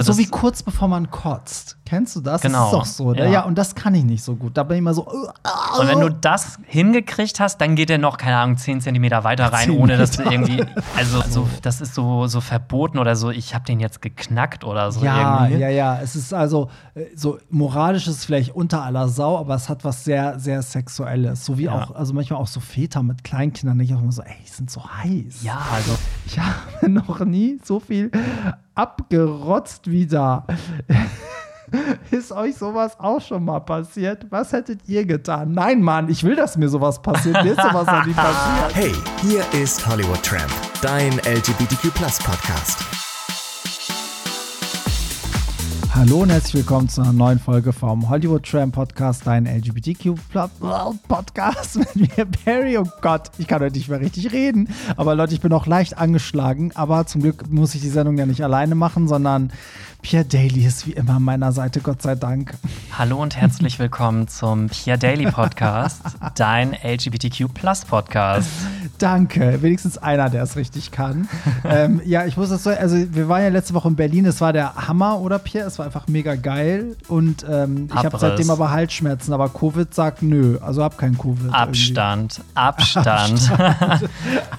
Also so wie kurz bevor man kotzt. Kennst du das? Genau, Das ist doch so, ne? ja. Ja. und das kann ich nicht so gut. Da bin ich immer so. äh, Und wenn du das hingekriegt hast, dann geht er noch, keine Ahnung, 10 Zentimeter weiter rein, 10 ohne dass du irgendwie. Also, so, das ist so, so verboten oder so, ich habe den jetzt geknackt oder so ja, irgendwie. ja, ja. Es ist also äh, so moralisch ist vielleicht unter aller Sau, aber es hat was sehr, sehr Sexuelles. So wie Ja. auch, also manchmal auch so Väter mit Kleinkindern, denke ich auch immer so, ey, die sind so heiß. Ja, also. Ich habe noch nie so viel abgerotzt wie da. Ist euch sowas auch schon mal passiert? Was hättet ihr getan? Nein, Mann, ich will, dass mir sowas passiert. Mir ist sowas noch nie passiert. Hey, hier ist Hollywood Tramp, dein LGBTQ Podcast. Hallo und herzlich willkommen zu einer neuen Folge vom Hollywood Tram Podcast, dein LGBTQ Podcast mit mir, Barry. Oh Gott, ich kann heute nicht mehr richtig reden. Aber Leute, ich bin auch leicht angeschlagen. Aber zum Glück muss ich die Sendung ja nicht alleine machen, sondern Pierre Daly ist wie immer an meiner Seite, Gott sei Dank. Hallo und herzlich willkommen zum Pierre Daily Podcast, dein LGBTQ Podcast. Danke, wenigstens einer, der es richtig kann. ähm, ja, ich muss es so, also wir waren ja letzte Woche in Berlin, es war der Hammer, oder Pierre? Es war einfach mega geil. Und ähm, ich habe seitdem aber Halsschmerzen, aber Covid sagt nö, also hab kein Covid. irgendwie. Abstand, Abstand.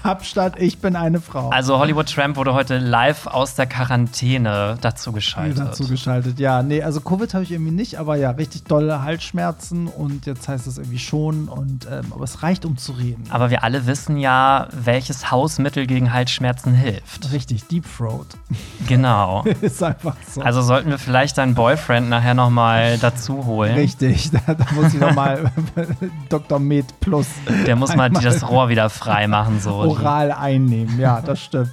Abstand, ich bin eine Frau. Also Hollywood Tramp wurde heute live aus der Quarantäne dazu geschaltet. dazu geschaltet. Ja, nee, also Covid habe ich irgendwie nicht, aber ja, richtig dolle Halsschmerzen und jetzt heißt es irgendwie schon und ähm, aber es reicht, um zu reden. Aber wir alle wissen ja, welches Hausmittel gegen Halsschmerzen hilft. Richtig, Deep Throat. Genau. ist einfach so. Also sollten wir vielleicht deinen Boyfriend nachher noch mal dazu holen. Richtig, da, da muss ich nochmal Dr. Med Plus Der muss mal das Rohr wieder frei machen. So. oral einnehmen. Ja, das stimmt.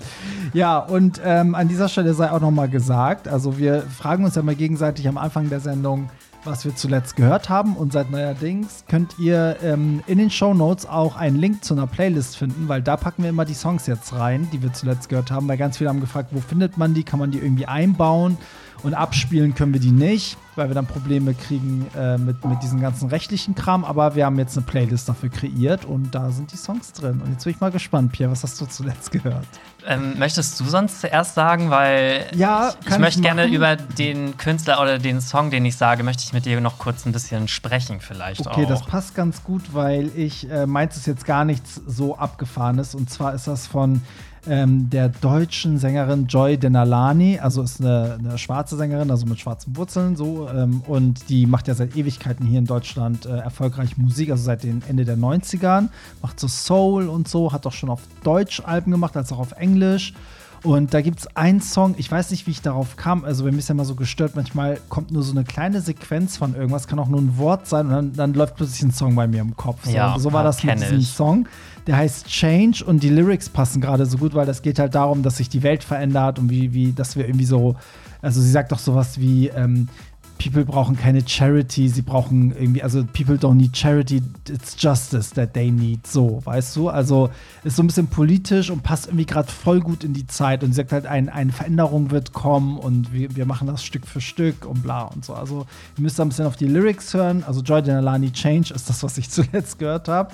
Ja, und ähm, an dieser Stelle sei auch nochmal gesagt, also wir fragen uns ja mal gegenseitig am Anfang der Sendung, was wir zuletzt gehört haben. Und seit neuerdings könnt ihr ähm, in den Show Notes auch einen Link zu einer Playlist finden, weil da packen wir immer die Songs jetzt rein, die wir zuletzt gehört haben. Weil ganz viele haben gefragt, wo findet man die? Kann man die irgendwie einbauen? Und abspielen können wir die nicht, weil wir dann Probleme kriegen äh, mit, mit diesem ganzen rechtlichen Kram. Aber wir haben jetzt eine Playlist dafür kreiert und da sind die Songs drin. Und jetzt bin ich mal gespannt, Pierre, was hast du zuletzt gehört? Ähm, möchtest du sonst zuerst sagen, weil Ja, ich, ich möchte ich gerne über den Künstler oder den Song, den ich sage, möchte ich mit dir noch kurz ein bisschen sprechen vielleicht Okay, auch. das passt ganz gut, weil ich äh, meins ist jetzt gar nichts so abgefahrenes. Und zwar ist das von ähm, der deutschen Sängerin Joy Denalani, also ist eine, eine schwarze Sängerin, also mit schwarzen Wurzeln so. Ähm, und die macht ja seit Ewigkeiten hier in Deutschland äh, erfolgreich Musik, also seit den Ende der 90ern. Macht so Soul und so, hat auch schon auf Deutsch Alben gemacht, als auch auf Englisch. Und da gibt es einen Song, ich weiß nicht, wie ich darauf kam. Also, bei mir ist ja immer so gestört, manchmal kommt nur so eine kleine Sequenz von irgendwas, kann auch nur ein Wort sein und dann, dann läuft plötzlich ein Song bei mir im Kopf. So, Ja, so war das mit diesem. Song. Der heißt Change und die Lyrics passen gerade so gut, weil das geht halt darum, dass sich die Welt verändert und wie, wie dass wir irgendwie so, also sie sagt doch sowas wie, ähm, People brauchen keine Charity, sie brauchen irgendwie, also people don't need charity, it's justice that they need, so, weißt du? Also ist so ein bisschen politisch und passt irgendwie gerade voll gut in die Zeit und sie sagt halt, ein, eine Veränderung wird kommen und wir, wir machen das Stück für Stück und bla und so. Also ihr müsst da ein bisschen auf die Lyrics hören. Also Joy Denalani Change ist das, was ich zuletzt gehört habe.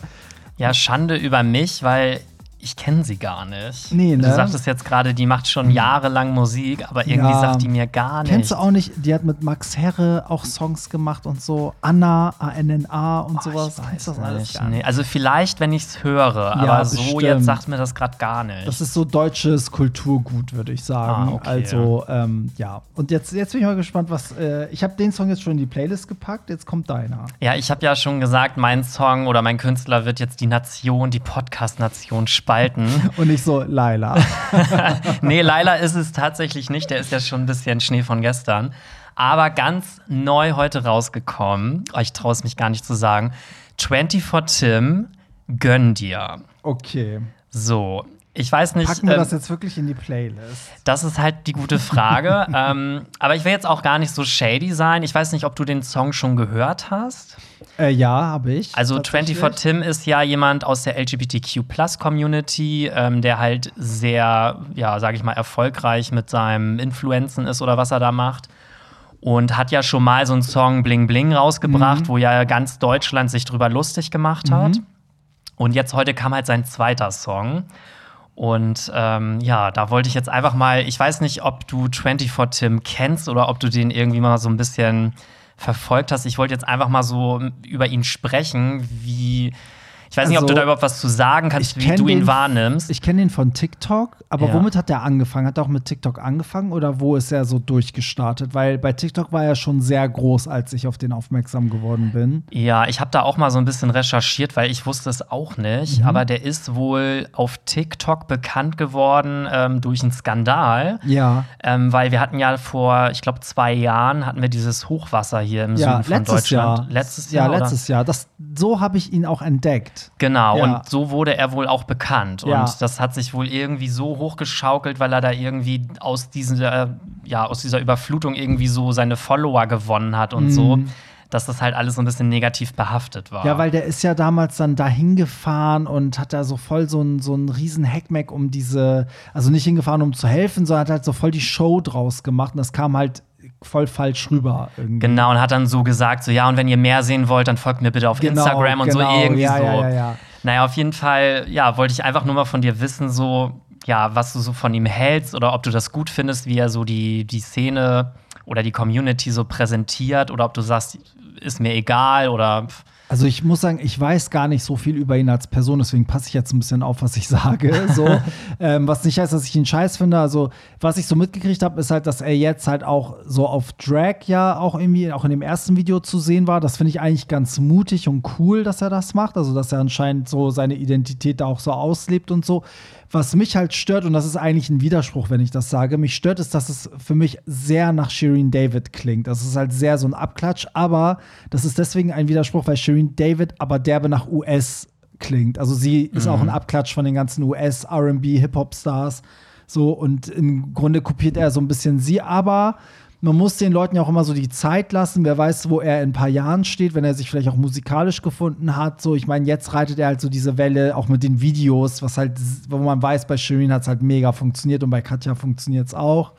Ja, Schande über mich, weil ich kenne sie gar nicht. Nee, ne? Du sagtest jetzt gerade, die macht schon jahrelang Musik, aber irgendwie Ja. sagt die mir gar nicht. Kennst du auch nicht, die hat mit Max Herre auch Songs gemacht und so. Anna, A-N-N-A und Oh, sowas. ich weiß das alles nicht. gar Nee. Also vielleicht, wenn ich es höre, aber so bestimmt. jetzt sagt mir das gerade gar nicht. Das ist so deutsches Kulturgut, würde ich sagen. Ah, okay. Also, ähm, ja. Und jetzt, jetzt bin ich mal gespannt, was. Äh, ich habe den Song jetzt schon in die Playlist gepackt, jetzt kommt deiner. ja, ich habe ja schon gesagt, mein Song oder mein Künstler wird jetzt die Nation, die Podcast-Nation spalten. Und nicht so, Laila. nee, Laila ist es tatsächlich nicht. Der ist ja schon ein bisschen Schnee von gestern. Aber ganz neu heute rausgekommen. Oh, Ich traue es mich gar nicht zu sagen. 24 Tim, gönn dir. Okay. So. Ich weiß nicht. Packen wir ähm, das jetzt wirklich in die Playlist? Das ist halt die gute Frage. ähm, aber ich will jetzt auch gar nicht so shady sein. Ich weiß nicht, ob du den Song schon gehört hast. Äh, ja, habe ich. Also tatsächlich. 24 Tim ist ja jemand aus der LGBTQ Community, ähm, der halt sehr, ja, sage ich mal, erfolgreich mit seinem Influenzen ist oder was er da macht. Und hat ja schon mal so einen Song Bling Bling rausgebracht, Mhm. wo ja ganz Deutschland sich drüber lustig gemacht hat. Und jetzt heute kam halt sein zweiter Song. Und ähm, ja, da wollte ich jetzt einfach mal, ich weiß nicht, ob du 24 Tim kennst oder ob du den irgendwie mal so ein bisschen verfolgt hast. Ich wollte jetzt einfach mal so über ihn sprechen, wie ich weiß nicht, ob du Also, da überhaupt was zu sagen kannst, wie du ihn den- wahrnimmst. Ich kenne den von TikTok, aber Ja. womit hat der angefangen? Hat er auch mit TikTok angefangen oder wo ist er so durchgestartet? Weil bei TikTok war er schon sehr groß, als ich auf den aufmerksam geworden bin. Ja, ich habe da auch mal so ein bisschen recherchiert, weil ich wusste es auch nicht. Mhm. Aber der ist wohl auf TikTok bekannt geworden ähm, durch einen Skandal. Ja, Ähm, weil wir hatten ja vor, ich glaube, zwei Jahren hatten wir dieses Hochwasser hier im ja Süden von letztes Deutschland. Jahr. Letztes Jahr. Ja, letztes Jahr. Das, so habe ich ihn auch entdeckt. Genau, Ja. und so wurde er wohl auch bekannt. Ja. Und das hat sich wohl irgendwie so hochgeschaukelt, weil er da irgendwie aus dieser, ja, aus dieser Überflutung irgendwie so seine Follower gewonnen hat und so, dass das halt alles so ein bisschen negativ behaftet war. Mhm. Ja, weil der ist ja damals dann dahin gefahren und hat da so voll so einen so einen riesen Hackmack um diese, also nicht hingefahren, um zu helfen, sondern hat halt so voll die Show draus gemacht und das kam halt voll falsch rüber irgendwie. Genau, und hat dann so gesagt, so ja, und wenn ihr mehr sehen wollt, dann folgt mir bitte auf Genau, Instagram und genau, so irgendwie ja, so. ja, ja, ja. Naja, auf jeden Fall, ja, wollte ich einfach nur mal von dir wissen, so, ja, was du so von ihm hältst oder ob du das gut findest, wie er so die, die Szene oder die Community so präsentiert oder ob du sagst, ist mir egal oder Also ich muss sagen, ich weiß gar nicht so viel über ihn als Person, deswegen passe ich jetzt ein bisschen auf, was ich sage. So, ähm, was nicht heißt, dass ich ihn scheiß finde. Also was ich so mitgekriegt habe, ist halt, dass er jetzt halt auch so auf Drag ja auch irgendwie auch in dem ersten Video zu sehen war. Das finde ich eigentlich ganz mutig und cool, dass er das macht. Also dass er anscheinend so seine Identität da auch so auslebt und so. Was mich halt stört, und das ist eigentlich ein Widerspruch, wenn ich das sage, mich stört ist, dass es für mich sehr nach Shireen David klingt. Das ist halt sehr so ein Abklatsch, aber das ist deswegen ein Widerspruch, weil Shireen David aber derbe nach US klingt. Also sie ist auch ein Abklatsch von den ganzen US, RB, Hip-Hop-Stars. So, und im Grunde kopiert er so ein bisschen sie, aber man muss den Leuten ja auch immer so die Zeit lassen. Wer weiß, wo er in ein paar Jahren steht, wenn er sich vielleicht auch musikalisch gefunden hat. So, ich meine, jetzt reitet er halt so diese Welle auch mit den Videos, was halt, wo man weiß, bei Shirin hat es halt mega funktioniert und bei Katja funktioniert es auch.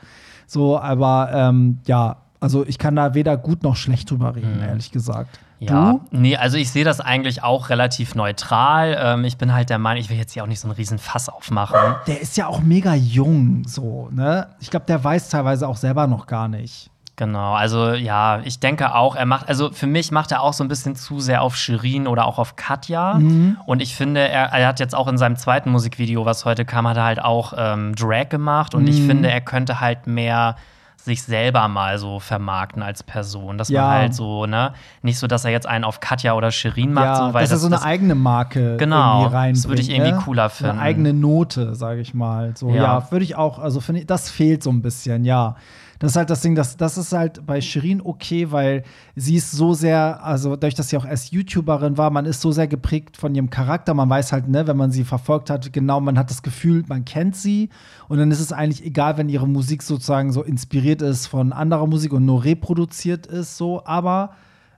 So, aber ähm, ja, also ich kann da weder gut noch schlecht drüber reden, ehrlich gesagt. Ja, Du? nee, also ich sehe das eigentlich auch relativ neutral. Ähm, ich bin halt der Meinung, ich will jetzt hier auch nicht so einen riesen Fass aufmachen. Der ist ja auch mega jung, so, ne? Ich glaube, der weiß teilweise auch selber noch gar nicht. Genau, also ja, ich denke auch, er macht, also für mich macht er auch so ein bisschen zu sehr auf Shirin oder auch auf Katja. Mhm. Und ich finde, er, er hat jetzt auch in seinem zweiten Musikvideo, was heute kam, hat er halt auch ähm, Drag gemacht. Und Mhm. ich finde, er könnte halt mehr sich selber mal so vermarkten als Person. Dass Ja. man halt so, ne, nicht so, dass er jetzt einen auf Katja oder Shirin macht, ja, so, weil dass er so eine das- eigene Marke Genau, irgendwie reinbringt. das würde ich irgendwie ne? cooler So Eine finden. eigene Note, sage ich mal. So, Ja. ja, würde ich auch, also finde ich, das fehlt so ein bisschen, ja. Das ist halt das Ding, das, das ist halt bei Shirin okay, weil sie ist so sehr, also dadurch, dass sie auch erst YouTuberin war, man ist so sehr geprägt von ihrem Charakter. Man weiß halt, ne, wenn man sie verfolgt hat, genau, man hat das Gefühl, man kennt sie. Und dann ist es eigentlich egal, wenn ihre Musik sozusagen so inspiriert ist von anderer Musik und nur reproduziert ist, so. Aber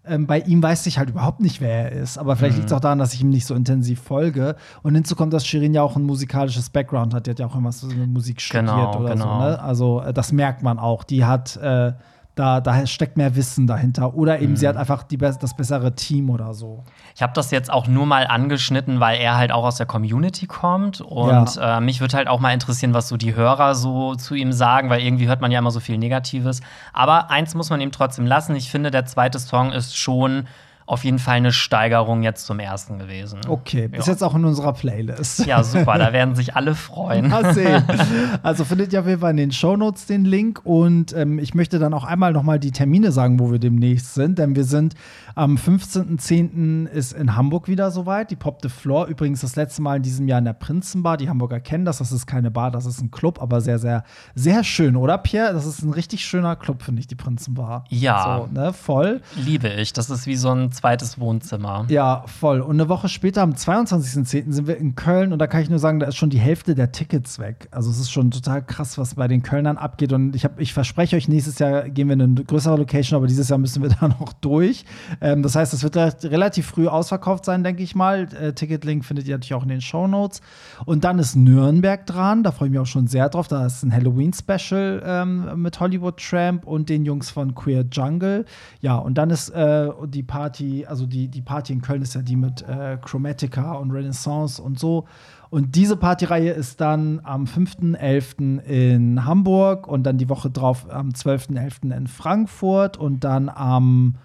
ähm, bei ihm weiß ich halt überhaupt nicht, wer er ist. Aber vielleicht liegt es auch daran, dass ich ihm nicht so intensiv folge. Und hinzu kommt, dass Shirin ja auch ein musikalisches Background hat. Die hat ja auch irgendwas mit Musik studiert Genau, oder genau. so. Ne? Also äh, das merkt man auch. Die hat, äh, da, da steckt mehr Wissen dahinter. Oder eben sie hat einfach die, das bessere Team oder so. Ich habe das jetzt auch nur mal angeschnitten, weil er halt auch aus der Community kommt. Und äh, mich würde halt auch mal interessieren, was so die Hörer so zu ihm sagen, weil irgendwie hört man ja immer so viel Negatives. Aber eins muss man ihm trotzdem lassen. Ich finde, der zweite Song ist schon auf jeden Fall eine Steigerung jetzt zum ersten gewesen. Okay, ist Ja. jetzt auch in unserer Playlist. Ja, super, da werden sich alle freuen. Mal sehen. Also findet ihr auf jeden Fall in den Shownotes den Link und ähm, ich möchte dann auch einmal nochmal die Termine sagen, wo wir demnächst sind, denn wir sind am 15.10. ist in Hamburg wieder soweit, die Pop the Floor, übrigens das letzte Mal in diesem Jahr in der Prinzenbar, die Hamburger kennen das, das ist keine Bar, das ist ein Club, aber sehr, sehr, sehr schön, oder Pierre? Das ist ein richtig schöner Club, finde ich, die Prinzenbar. Ja. So, ne, voll. Liebe ich. Das ist wie so ein zweites Wohnzimmer. Ja, voll. Und eine Woche später, am 22.10. sind wir in Köln und da kann ich nur sagen, da ist schon die Hälfte der Tickets weg. Also es ist schon total krass, was bei den Kölnern abgeht. Und ich, hab, ich verspreche euch, nächstes Jahr gehen wir in eine größere Location, aber dieses Jahr müssen wir da noch durch. Ähm, das heißt, es wird relativ früh ausverkauft sein, denke ich mal. Äh, Ticketlink findet ihr natürlich auch in den Shownotes. Und dann ist Nürnberg dran, da freue ich mich auch schon sehr drauf. Da ist ein Halloween-Special ähm, mit Hollywood Tramp und den Jungs von Queer Jungle. Ja, und dann ist äh, die Party, also die, die Party in Köln ist ja die mit äh, Chromatica und Renaissance und so. Und diese Partyreihe ist dann am 5.11. in Hamburg und dann die Woche drauf am 12.11. in Frankfurt und dann am,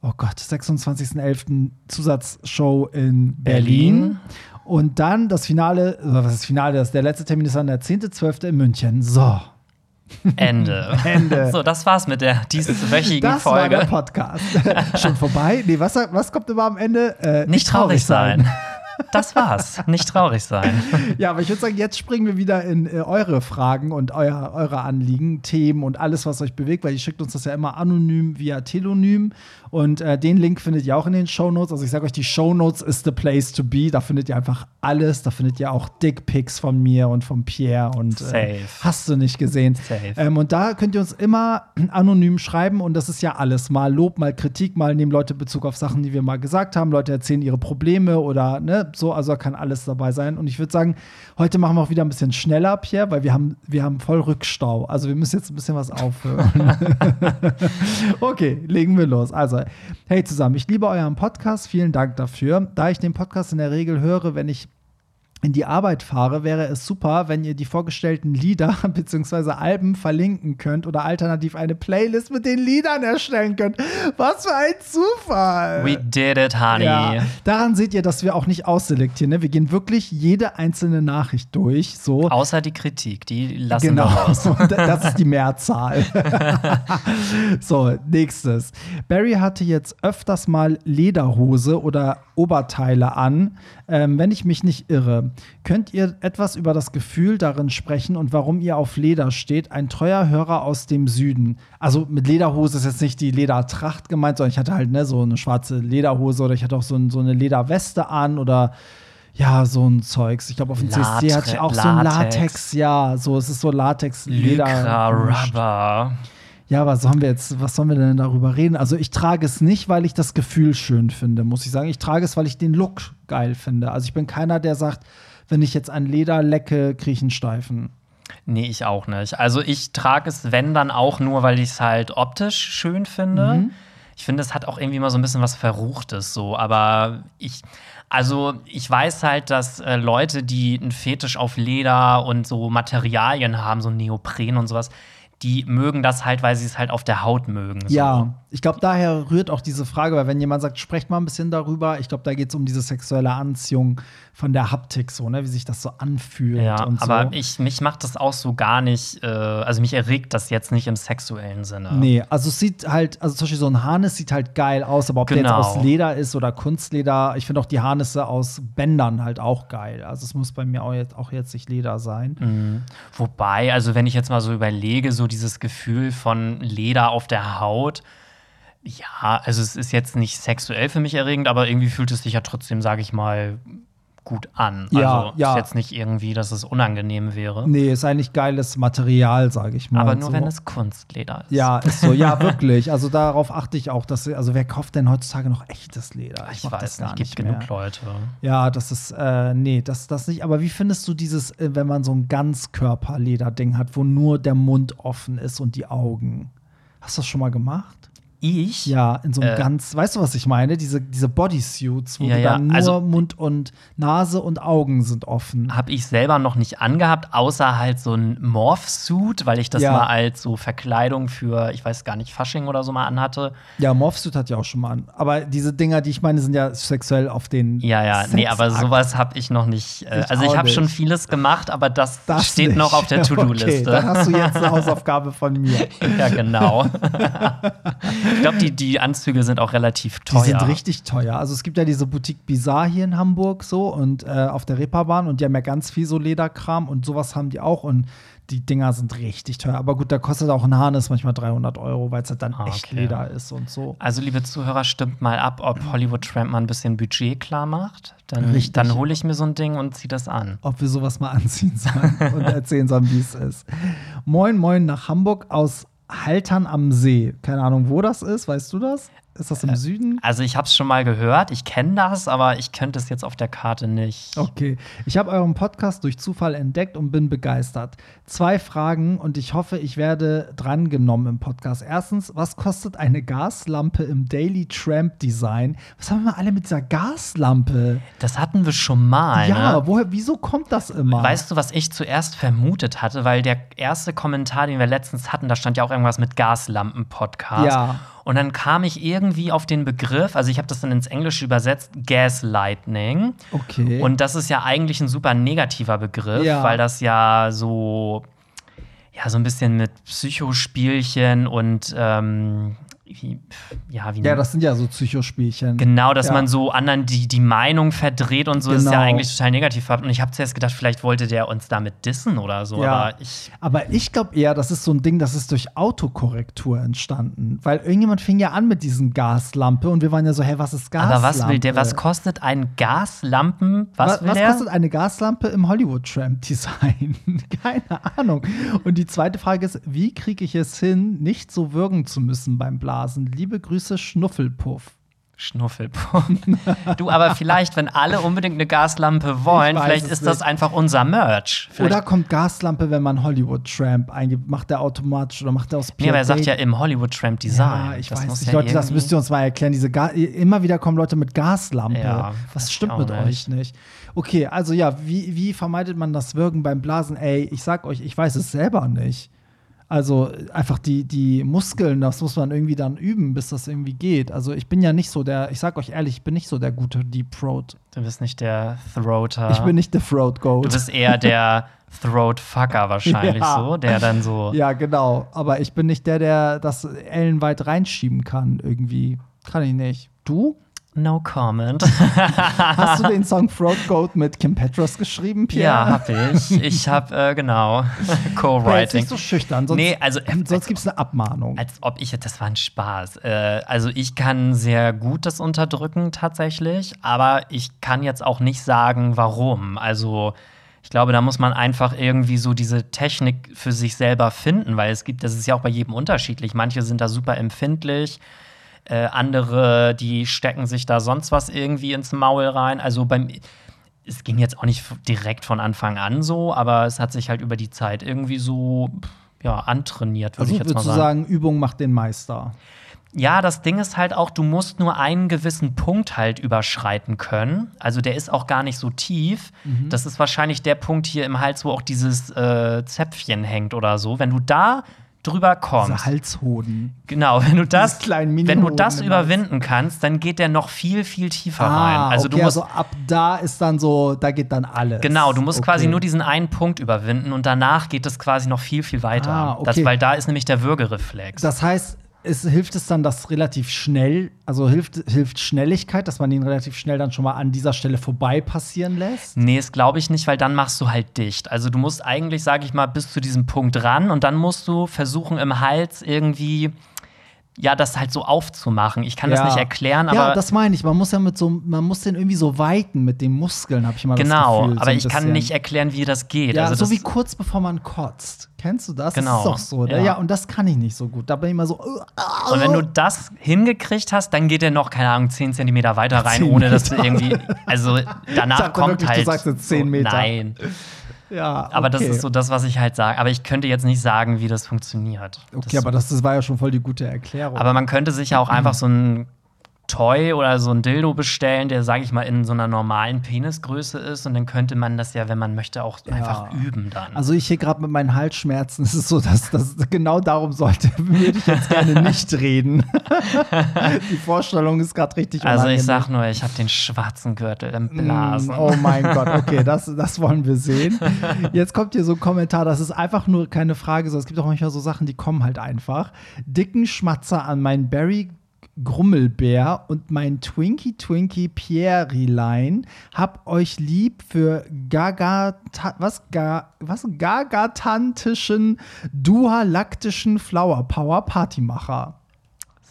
oh Gott, 26.11. Zusatzshow in Berlin. Berlin. Und dann das Finale, oder was ist das Finale? Das, der letzte Termin ist dann der 10.12. in München. So. Ende. Ende. So, das war's mit der dieswöchigen Das war der Folge. Podcast. Schon vorbei? Nee, was, was kommt immer am Ende? Äh, Nicht traurig sein. Das war's. Nicht traurig sein. Ja, aber ich würde sagen, jetzt springen wir wieder in äh, eure Fragen und euer, eure Anliegen, Themen und alles, was euch bewegt, weil ihr schickt uns das ja immer anonym via Telonym. Und äh, den Link findet ihr auch in den Shownotes. Also ich sage euch, die Shownotes ist the place to be. Da findet ihr einfach alles. Da findet ihr auch Dickpics von mir und von Pierre und äh, Safe. hast du nicht gesehen. Safe. Ähm, und da könnt ihr uns immer anonym schreiben und das ist ja alles. Mal Lob, mal Kritik, mal nehmen Leute Bezug auf Sachen, die wir mal gesagt haben. Leute erzählen ihre Probleme oder ne, so, also da kann alles dabei sein. Und ich würde sagen, heute machen wir auch wieder ein bisschen schneller, Pierre, weil wir haben, wir haben voll Rückstau. Also wir müssen jetzt ein bisschen was aufhören. okay, legen wir los. Also, hey zusammen, ich liebe euren Podcast. Vielen Dank dafür. Da ich den Podcast in der Regel höre, wenn ich in die Arbeit fahre, wäre es super, wenn ihr die vorgestellten Lieder bzw. Alben verlinken könnt oder alternativ eine Playlist mit den Liedern erstellen könnt. Was für ein Zufall! We did it, honey. Ja, daran seht ihr, dass wir auch nicht ausselektieren. Ne? Wir gehen wirklich jede einzelne Nachricht durch. So. Außer die Kritik, die lassen Genau, wir raus. Das ist die Mehrzahl. so, nächstes. Barry hatte jetzt öfters mal Lederhose oder Oberteile an, ähm, wenn ich mich nicht irre. Könnt ihr etwas über das Gefühl darin sprechen und warum ihr auf Leder steht? Ein treuer Hörer aus dem Süden. Also mit Lederhose ist jetzt nicht die Ledertracht gemeint, sondern ich hatte halt ne, so eine schwarze Lederhose oder ich hatte auch so, ein, so eine Lederweste an oder ja, so ein Zeugs. Ich glaube, auf dem CSD hatte ich auch so ein Latex. Latex, ja, so, es ist so Latex, Leder. Lycra, Rubber. Ja, aber so haben wir jetzt, was sollen wir denn darüber reden? Also ich trage es nicht, weil ich das Gefühl schön finde, muss ich sagen. Ich trage es, weil ich den Look geil finde. Also ich bin keiner, der sagt, wenn ich jetzt an Leder lecke, kriege ich einen Steifen. Nee, ich auch nicht. Also ich trage es, wenn dann auch nur, weil ich es halt optisch schön finde. Mhm. Ich finde, es hat auch irgendwie mal so ein bisschen was Verruchtes so. Aber ich, also ich weiß halt, dass äh, Leute, die einen Fetisch auf Leder und so Materialien haben, so Neopren und sowas, die mögen das halt, weil sie es halt auf der Haut mögen. So. Ja, ich glaube, daher rührt auch diese Frage, weil wenn jemand sagt, sprecht mal ein bisschen darüber, ich glaube, da geht es um diese sexuelle Anziehung von der Haptik, so, ne, wie sich das so anfühlt Ja, und so. aber ich, mich macht das auch so gar nicht, äh, also mich erregt das jetzt nicht im sexuellen Sinne. Nee, also es sieht halt, also zum Beispiel so ein Harnis sieht halt geil aus, aber ob der Genau. jetzt aus Leder ist oder Kunstleder, ich finde auch die Harnisse aus Bändern halt auch geil. Also es muss bei mir auch jetzt, auch jetzt nicht Leder sein. Mhm. Wobei, also wenn ich jetzt mal so überlege, so dieses Gefühl von Leder auf der Haut, ja, also es ist jetzt nicht sexuell für mich erregend, aber irgendwie fühlt es sich ja trotzdem, sage ich mal, gut an. Ja, also ja. ist jetzt nicht irgendwie, dass es unangenehm wäre. Nee, ist eigentlich geiles Material, sage ich mal. aber nur so. wenn es Kunstleder ist. Ja, ist so, ja, wirklich. Also darauf achte ich auch, dass, also wer kauft denn heutzutage noch echtes Leder? ich mach weiß das gar nicht, gibt nicht genug mehr. Leute. Ja, das ist, äh, nee, das, das nicht. Aber wie findest du dieses, äh, wenn man so ein Ganzkörperleder-Ding hat, wo nur der Mund offen ist und die Augen? Hast du das schon mal gemacht? Ich? Ja, in so einem Äh. ganz, weißt du, was ich meine? Diese, diese Bodysuits, wo Ja, ja, dann nur also- Mund und Nase und Augen sind offen. Habe ich selber noch nicht angehabt, außer halt so ein Morph-Suit, weil ich das Ja. mal als so Verkleidung für, ich weiß gar nicht, Fasching oder so mal anhatte. Ja, Morphsuit hat ja auch schon mal an. Aber diese Dinger, die ich meine, sind ja sexuell auf den. Ja, ja, nee, aber sowas habe ich noch nicht. Äh, Ich also ich habe schon vieles gemacht, aber das, Das steht nicht. noch auf der Okay, To-Do-Liste. dann hast du jetzt eine Hausaufgabe von mir. ja, genau. ich glaube, die, die Anzüge sind auch relativ Die teuer. sind richtig teuer. Also es gibt ja diese Boutique Bizarre hier in Hamburg so und äh, auf der Reeperbahn und die haben ja ganz viel so Lederkram und sowas haben die auch und die Dinger sind richtig teuer. Aber gut, da kostet auch ein Harness manchmal 300 Euro, weil es halt dann Ah, echt okay. Leder ist und so. Also, liebe Zuhörer, stimmt mal ab, ob Hollywood Tramp mal ein bisschen Budget klar macht. Dann, Richtig. dann hole ich mir so ein Ding und ziehe das an. ob wir sowas mal anziehen sollen und erzählen sollen, wie es ist. Moin, moin nach Hamburg aus Haltern am See. Keine Ahnung, wo das ist, weißt du das? Ist das im Süden? Also ich habe es schon mal gehört, ich kenne das, aber ich könnte es jetzt auf der Karte nicht. Okay, ich habe euren Podcast durch Zufall entdeckt und bin begeistert. Zwei Fragen und ich hoffe, ich werde drangenommen im Podcast. Erstens, was kostet eine Gaslampe im Daily Tramp Design? Was haben wir alle mit dieser Gaslampe? Das hatten wir schon mal. Ja, ne? woher, wieso kommt das immer? Weißt du, was ich zuerst vermutet hatte? Weil der erste Kommentar, den wir letztens hatten, da stand ja auch irgendwas mit Gaslampen-Podcast. Ja. Und dann kam ich irgendwie auf den Begriff, also ich habe das dann ins Englische übersetzt, Gaslightning. Okay. Und das ist ja eigentlich ein super negativer Begriff, Ja. weil das ja so, ja, so ein bisschen mit Psychospielchen und ähm, wie, ja, wie ja, das sind ja so Psychospielchen. Genau, dass Ja. man so anderen die, die Meinung verdreht und so, das ist ja Genau. eigentlich total negativ. Und ich habe zuerst gedacht, vielleicht wollte der uns damit dissen oder so, Ja. aber ich. Aber ich glaube eher, das ist so ein Ding, das ist durch Autokorrektur entstanden. Weil irgendjemand fing ja an mit diesen Gaslampe und wir waren ja so, hey, was ist Gaslampe? Aber was will der? Was kostet ein Gaslampen? Was, Was, was kostet eine Gaslampe im Hollywood-Tramp-Design? Keine Ahnung. Und die zweite Frage ist, wie kriege ich es hin, nicht so würgen zu müssen beim Blasen? Liebe Grüße, Schnuffelpuff. Schnuffelpuff. du, aber vielleicht, wenn alle unbedingt eine Gaslampe wollen, vielleicht ist das nicht. einfach unser Merch. Vielleicht, Oder kommt Gaslampe, wenn man Hollywood-Tramp eingibt? Macht der automatisch oder macht der aus nee, aber er sagt ja im Hollywood Tramp Design. Ja, ich das weiß muss nicht. ja Leute, das müsst ihr uns mal erklären. Diese Ga immer wieder kommen Leute mit Gaslampe. Ja, Was stimmt mit nicht. euch nicht? Okay, also ja, wie, wie vermeidet man das Würgen beim Blasen? Ey, ich sag euch, ich weiß es selber nicht. Also einfach die, die Muskeln, das muss man irgendwie dann üben, bis das irgendwie geht. Also ich bin ja nicht so der, ich sag euch ehrlich, ich bin nicht so der gute Deep Throat. Du bist nicht der Throater. Ich bin nicht der Throat Goat. Du bist eher der Throat-Fucker wahrscheinlich Ja. so, der dann so. ja, genau. Aber ich bin nicht der, der das ellenweit reinschieben kann irgendwie. Kann ich nicht. Du? No comment. Hast du den Song Throat Goat mit Kim Petras geschrieben, Pierre? ja, hab ich. Ich hab, äh, genau, Co-Writing. nicht so schüchtern, sonst, Nee, also, ähm, sonst gibt es eine Abmahnung. Als ob ich, das war ein Spaß. Äh, also ich kann sehr gut das unterdrücken tatsächlich, aber ich kann jetzt auch nicht sagen, warum. Also ich glaube, da muss man einfach irgendwie so diese Technik für sich selber finden, weil es gibt, das ist ja auch bei jedem unterschiedlich. Manche sind da super empfindlich, äh, andere, die stecken sich da sonst was irgendwie ins Maul rein. Also beim es ging jetzt auch nicht direkt von Anfang an so, aber es hat sich halt über die Zeit irgendwie so ja, antrainiert, würde Also ich jetzt mal sagen. sagen, Übung macht den Meister. Ja, das Ding ist halt auch, du musst nur einen gewissen Punkt halt überschreiten können. Also der ist auch gar nicht so tief. Mhm. Das ist wahrscheinlich der Punkt hier im Hals, wo auch dieses äh, Zäpfchen hängt oder so. Wenn du da drüber kommst, Diese Halshoden. genau, wenn du das, wenn du das überwinden kannst, dann geht der noch viel, viel tiefer Ah, rein. Also okay, du musst also ab da ist dann so, da geht dann alles. Genau, du musst okay. quasi nur diesen einen Punkt überwinden und danach geht es quasi noch viel, viel weiter. Ah, okay. das, weil da ist nämlich der Würgereflex. Das heißt, es hilft es dann, dass relativ schnell, also hilft, hilft Schnelligkeit, dass man ihn relativ schnell dann schon mal an dieser Stelle vorbei passieren lässt? Nee, das glaube ich nicht, weil dann machst du halt dicht. Also du musst eigentlich, sage ich mal, bis zu diesem Punkt ran und dann musst du versuchen im Hals irgendwie ja, das halt so aufzumachen. Ich kann das nicht erklären, aber ja, das meine ich. Man muss ja mit so, man muss den irgendwie so weiten mit den Muskeln, habe ich mal das genau, Gefühl. so aber ein ich kann bisschen. nicht erklären, wie das geht. Ja, also so das, wie kurz bevor man kotzt. Kennst du das? Genau, Das ist doch so. Ja. ja. ja, und das kann ich nicht so gut. Da bin ich immer so. uh, und wenn du das hingekriegt hast, dann geht er noch, keine Ahnung, 10 Zentimeter weiter rein, 10 ohne dass du irgendwie. Also danach kommt wirklich, du halt. sagst jetzt 10 Meter. Nein. Ja, Aber das okay. ist so das, was ich halt sage. Aber ich könnte jetzt nicht sagen, wie das funktioniert. Okay, das aber das, das war ja schon voll die gute Erklärung. Aber man könnte sich ja auch einfach so ein Toy oder so ein Dildo bestellen, der, sage ich mal, in so einer normalen Penisgröße ist. Und dann könnte man das ja, wenn man möchte, auch einfach üben dann. Also ich hier gerade mit meinen Halsschmerzen, es ist so, dass das genau darum sollte, würde ich jetzt gerne nicht reden. Die Vorstellung ist gerade richtig Also ich sag nur, ich habe den schwarzen Gürtel im Blasen. Mm, Oh mein Gott, okay, das, das wollen wir sehen. Jetzt kommt hier so ein Kommentar, das ist einfach nur keine Frage, sondern es gibt auch manchmal so Sachen, die kommen halt einfach. Dicken Schmatzer an meinen Barry Grummelbär und mein Twinkie Twinkie Pierilein. Hab euch lieb für Gaga, was, Ga, was gagatantischen, dualaktischen Flower Power Partymacher.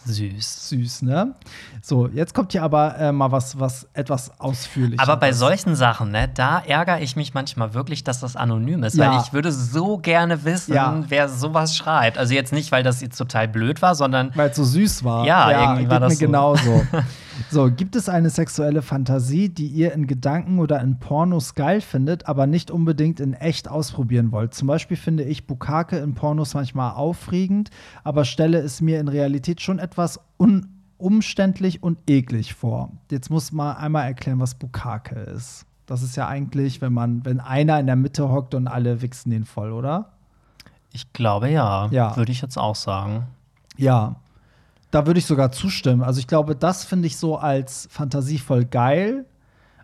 Süß. Süß, ne? So, jetzt kommt hier aber äh, mal was, was etwas ausführlich. Aber bei solchen Sachen, ne, da ärgere ich mich manchmal wirklich, dass das anonym ist, Ja. weil ich würde so gerne wissen, Ja. wer sowas schreibt. Also jetzt nicht, weil das jetzt total blöd war, sondern Weil es so süß war. Ja, irgendwie geht war das so. genauso. so, gibt es eine sexuelle Fantasie, die ihr in Gedanken oder in Pornos geil findet, aber nicht unbedingt in echt ausprobieren wollt? Zum Beispiel finde ich Bukake in Pornos manchmal aufregend, aber stelle es mir in Realität schon etwas un umständlich und eklig vor. Jetzt muss man einmal erklären, was Bukake ist. Das ist ja eigentlich, wenn man, wenn einer in der Mitte hockt und alle wichsen den voll, oder? ich glaube ja, Ja. würde ich jetzt auch sagen. Ja, da würde ich sogar zustimmen. Also ich glaube, das finde ich so als Fantasie voll geil.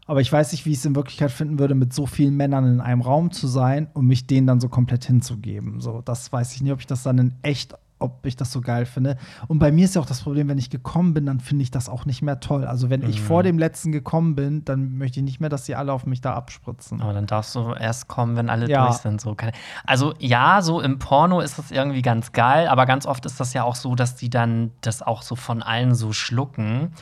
Aber ich weiß nicht, wie ich es in Wirklichkeit finden würde, mit so vielen Männern in einem Raum zu sein und mich denen dann so komplett hinzugeben. So, das weiß ich nicht, ob ich das dann in echt, ob ich das so geil finde. Und bei mir ist ja auch das Problem, wenn ich gekommen bin, dann finde ich das auch nicht mehr toll. Also wenn ich vor dem letzten gekommen bin, dann möchte ich nicht mehr, dass die alle auf mich da abspritzen. Aber dann darfst du erst kommen, wenn alle Ja. durch sind. So. Also ja, so im Porno ist das irgendwie ganz geil, aber ganz oft ist das ja auch so, dass die dann das auch so von allen so schlucken.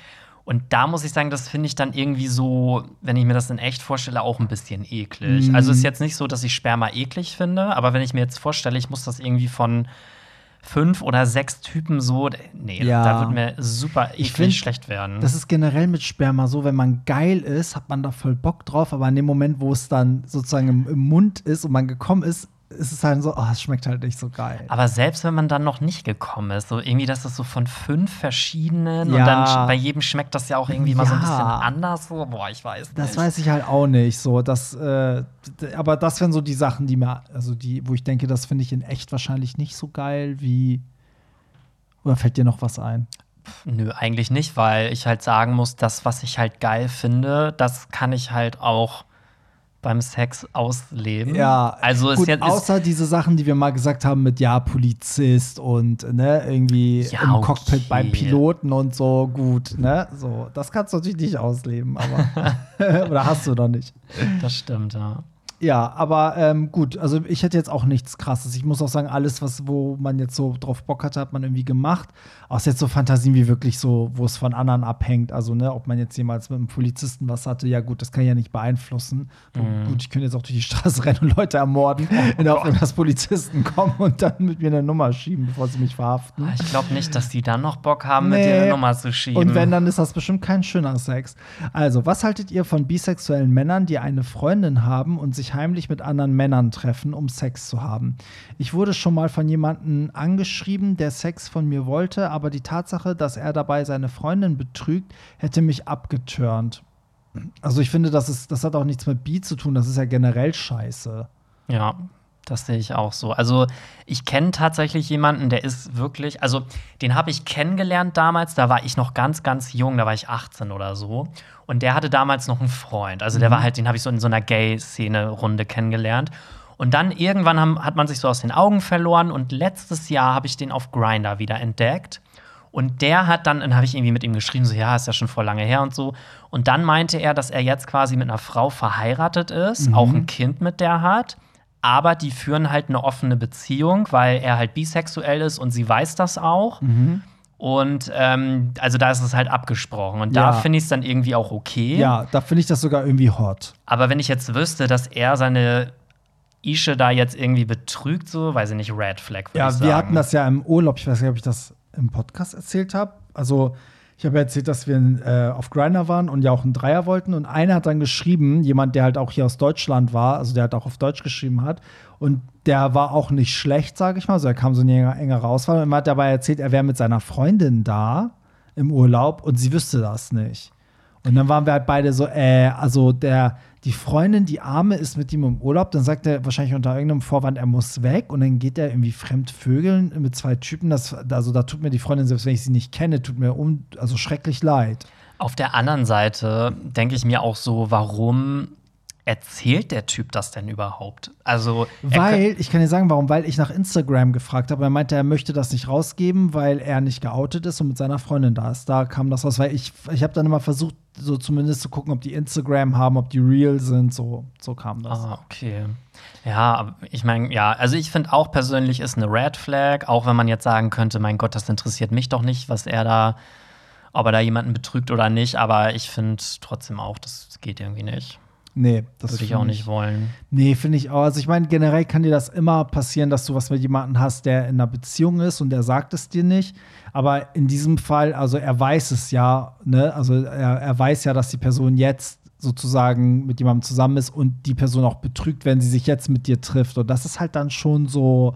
Und da muss ich sagen, das finde ich dann irgendwie so, wenn ich mir das in echt vorstelle, auch ein bisschen eklig. Mhm. Also ist jetzt nicht so, dass ich Sperma eklig finde, aber wenn ich mir jetzt vorstelle, ich muss das irgendwie von fünf oder sechs Typen so, nee, Ja. da wird mir super eklig find, schlecht werden. Das ist generell mit Sperma so, wenn man geil ist, hat man da voll Bock drauf, aber in dem Moment, wo es dann sozusagen im, im Mund ist und man gekommen ist, ist es halt so, oh, es schmeckt halt nicht so geil. Aber selbst wenn man dann noch nicht gekommen ist, so irgendwie, das ist so von fünf verschiedenen und Ja. dann sch- bei jedem schmeckt das ja auch irgendwie mal so ein Ja. bisschen anders. So, boah, ich weiß nicht. Das weiß ich halt auch nicht. So, das, äh, aber das wären so die Sachen, die mir, also die, wo ich denke, das finde ich in echt wahrscheinlich nicht so geil wie. Oder fällt dir noch was ein? Nö, eigentlich nicht, weil ich halt sagen muss, das, was ich halt geil finde, das kann ich halt auch beim Sex ausleben. also ist gut, jetzt ist, außer diese Sachen, die wir mal gesagt haben mit ja Polizist und ne irgendwie Ja, im okay. Cockpit beim Piloten und so gut, ne? So, das kannst du natürlich nicht ausleben, aber oder hast du doch nicht. das stimmt, ja. Ja, aber ähm, gut, also ich hätte jetzt auch nichts krasses. Ich muss auch sagen, alles, was, wo man jetzt so drauf Bock hatte, hat man irgendwie gemacht. Außer jetzt so Fantasien wie wirklich so, wo es von anderen abhängt. Also, ne, ob man jetzt jemals mit einem Polizisten was hatte, ja gut, das kann ich ja nicht beeinflussen. Gut, ich könnte jetzt auch durch die Straße rennen und Leute ermorden, in der Hoffnung, dass Polizisten kommen und dann mit mir eine Nummer schieben, bevor sie mich verhaften. Ah, Ich glaube nicht, dass die dann noch Bock haben, mit Nee. dir eine Nummer zu schieben. Und wenn, dann ist das bestimmt kein schöner Sex. Also, was haltet ihr von bisexuellen Männern, die eine Freundin haben und sich heimlich mit anderen Männern treffen, um Sex zu haben? Ich wurde schon mal von jemandem angeschrieben, der Sex von mir wollte, aber die Tatsache, dass er dabei seine Freundin betrügt, hätte mich abgeturnt. Also, ich finde, das, ist, das hat auch nichts mit bi zu tun, das ist ja generell scheiße. Ja, das sehe ich auch so. Also, ich kenne tatsächlich jemanden, der ist wirklich, also den habe ich kennengelernt damals, da war ich noch ganz, ganz jung, da war ich 18 oder so. Und der hatte damals noch einen Freund. Also, der war halt, den habe ich so in so einer Gay-Szene-Runde kennengelernt. Und dann irgendwann haben, hat man sich so aus den Augen verloren und letztes Jahr habe ich den auf Grinder wieder entdeckt. Und der hat dann, dann habe ich irgendwie mit ihm geschrieben, so, ja, ist ja schon vor lange her und so. Und dann meinte er, dass er jetzt quasi mit einer Frau verheiratet ist, auch ein Kind mit der hat. Aber die führen halt eine offene Beziehung, weil er halt bisexuell ist und sie weiß das auch. Und ähm, also da ist es halt abgesprochen. Und da Ja. finde ich es dann irgendwie auch okay. Ja, da finde ich das sogar irgendwie hot. Aber wenn ich jetzt wüsste, dass er seine Ische da jetzt irgendwie betrügt, so, weiß ich nicht, Red Flag, Ja, wir sagen. hatten das ja im Urlaub. Ich weiß nicht, ob ich das im Podcast erzählt habe. Also, ich habe erzählt, dass wir äh, auf Griner waren und ja auch einen Dreier wollten. Und einer hat dann geschrieben, jemand, der halt auch hier aus Deutschland war, also der halt auch auf Deutsch geschrieben hat. Und der war auch nicht schlecht, sage ich mal. Also, er kam so eine enge- engere Auswahl. Und er hat dabei erzählt, er wäre mit seiner Freundin da im Urlaub und sie wüsste das nicht. Und dann waren wir halt beide so, äh, also der, die Freundin, die Arme, ist mit ihm im Urlaub, dann sagt er wahrscheinlich unter irgendeinem Vorwand, er muss weg und dann geht er irgendwie fremd vögeln mit zwei Typen. Das, also da tut mir die Freundin, selbst wenn ich sie nicht kenne, tut mir um, also schrecklich leid. Auf der anderen Seite denke ich mir auch so, warum erzählt der Typ das denn überhaupt? Also, weil, ich kann dir sagen, warum, weil ich nach Instagram gefragt habe. Er meinte, er möchte das nicht rausgeben, weil er nicht geoutet ist und mit seiner Freundin da ist. Da kam das raus, weil ich, ich habe dann immer versucht, so zumindest zu gucken, ob die Instagram haben, ob die real sind. So, so kam das. Ah, okay. Ja, ich meine, ja, also ich finde auch persönlich ist eine Red Flag, auch wenn man jetzt sagen könnte, mein Gott, das interessiert mich doch nicht, was er da, ob er da jemanden betrügt oder nicht, aber ich finde trotzdem auch, das geht irgendwie nicht. Nee, das würde ich auch nicht wollen. Nee, finde ich auch. Also ich meine, generell kann dir das immer passieren, dass du was mit jemandem hast, der in einer Beziehung ist und der sagt es dir nicht. Aber in diesem Fall, also er weiß es ja, ne? Also er, er weiß ja, dass die Person jetzt sozusagen mit jemandem zusammen ist und die Person auch betrügt, wenn sie sich jetzt mit dir trifft. Und das ist halt dann schon so,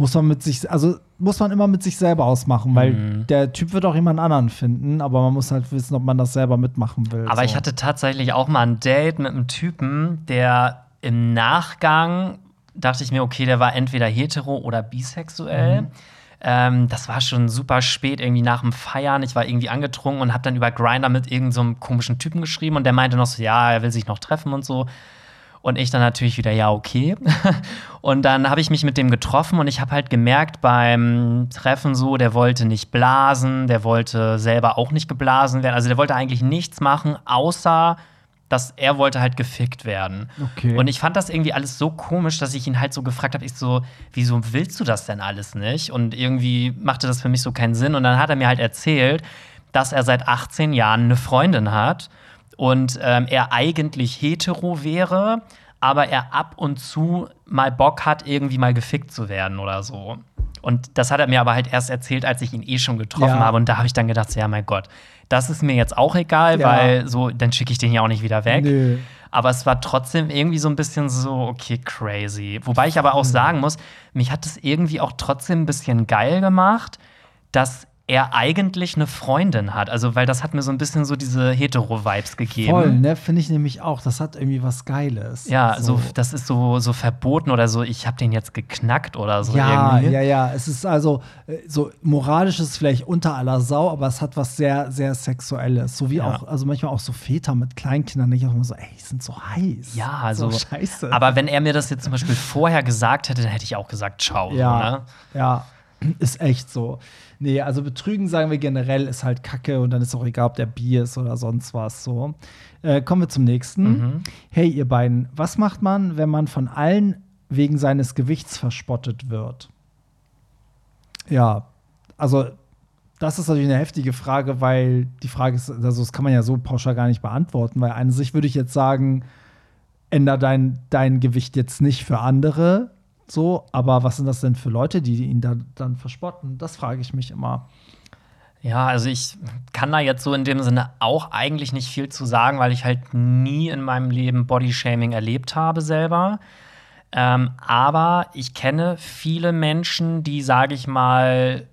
muss man mit sich, also muss man immer mit sich selber ausmachen, weil mhm. der Typ wird auch jemand anderen finden, aber man muss halt wissen, ob man das selber mitmachen will. Aber so. ich hatte tatsächlich auch mal ein Date mit einem Typen, der im Nachgang dachte ich mir, okay, der war entweder hetero oder bisexuell. Mhm. Ähm, das war schon super spät, irgendwie nach dem Feiern. Ich war irgendwie angetrunken und habe dann über Grinder mit irgendeinem so komischen Typen geschrieben und der meinte noch so, ja, er will sich noch treffen und so. Und ich dann natürlich wieder, ja, okay. und dann habe ich mich mit dem getroffen und ich habe halt gemerkt beim Treffen so, der wollte nicht blasen, der wollte selber auch nicht geblasen werden. Also der wollte eigentlich nichts machen, außer dass er wollte halt gefickt werden. Okay. Und ich fand das irgendwie alles so komisch, dass ich ihn halt so gefragt habe, ich so, wieso willst du das denn alles nicht? Und irgendwie machte das für mich so keinen Sinn. Und dann hat er mir halt erzählt, dass er seit 18 Jahren eine Freundin hat und ähm, er eigentlich hetero wäre, aber er ab und zu mal Bock hat, irgendwie mal gefickt zu werden oder so. Und das hat er mir aber halt erst erzählt, als ich ihn eh schon getroffen ja. habe. Und da habe ich dann gedacht, ja, mein Gott, das ist mir jetzt auch egal, ja. weil so, dann schicke ich den ja auch nicht wieder weg. Nö. Aber es war trotzdem irgendwie so ein bisschen so, okay, crazy. Wobei ich aber auch sagen muss, mich hat es irgendwie auch trotzdem ein bisschen geil gemacht, dass er eigentlich eine Freundin hat. Also, weil das hat mir so ein bisschen so diese Hetero-Vibes gegeben. Voll, ne? Finde ich nämlich auch. Das hat irgendwie was Geiles. Ja, so, so das ist so, so verboten oder so, ich habe den jetzt geknackt oder so. Ja, irgendwie. ja, ja. Es ist also, äh, so moralisch ist vielleicht unter aller Sau, aber es hat was sehr, sehr Sexuelles. So wie ja. auch, also manchmal auch so Väter mit Kleinkindern, denke ich auch immer so, ey, die sind so heiß. Ja, also. So scheiße. Aber wenn er mir das jetzt zum Beispiel vorher gesagt hätte, dann hätte ich auch gesagt, ciao. Ja, ne? ja. Ist echt so. Nee, also betrügen sagen wir generell ist halt Kacke und dann ist auch egal, ob der Bier ist oder sonst was so. Äh, kommen wir zum nächsten. Mhm. Hey, ihr beiden, was macht man, wenn man von allen wegen seines Gewichts verspottet wird? Ja, also das ist natürlich eine heftige Frage, weil die Frage ist, also das kann man ja so pauschal gar nicht beantworten, weil an sich würde ich jetzt sagen, änder dein, dein Gewicht jetzt nicht für andere, so, aber was sind das denn für Leute, die ihn da dann verspotten? Das frage ich mich immer. Ja, also ich kann da jetzt so in dem Sinne auch eigentlich nicht viel zu sagen, weil ich halt nie in meinem Leben Bodyshaming erlebt habe selber. Ähm, aber ich kenne viele Menschen, die, sage ich mal,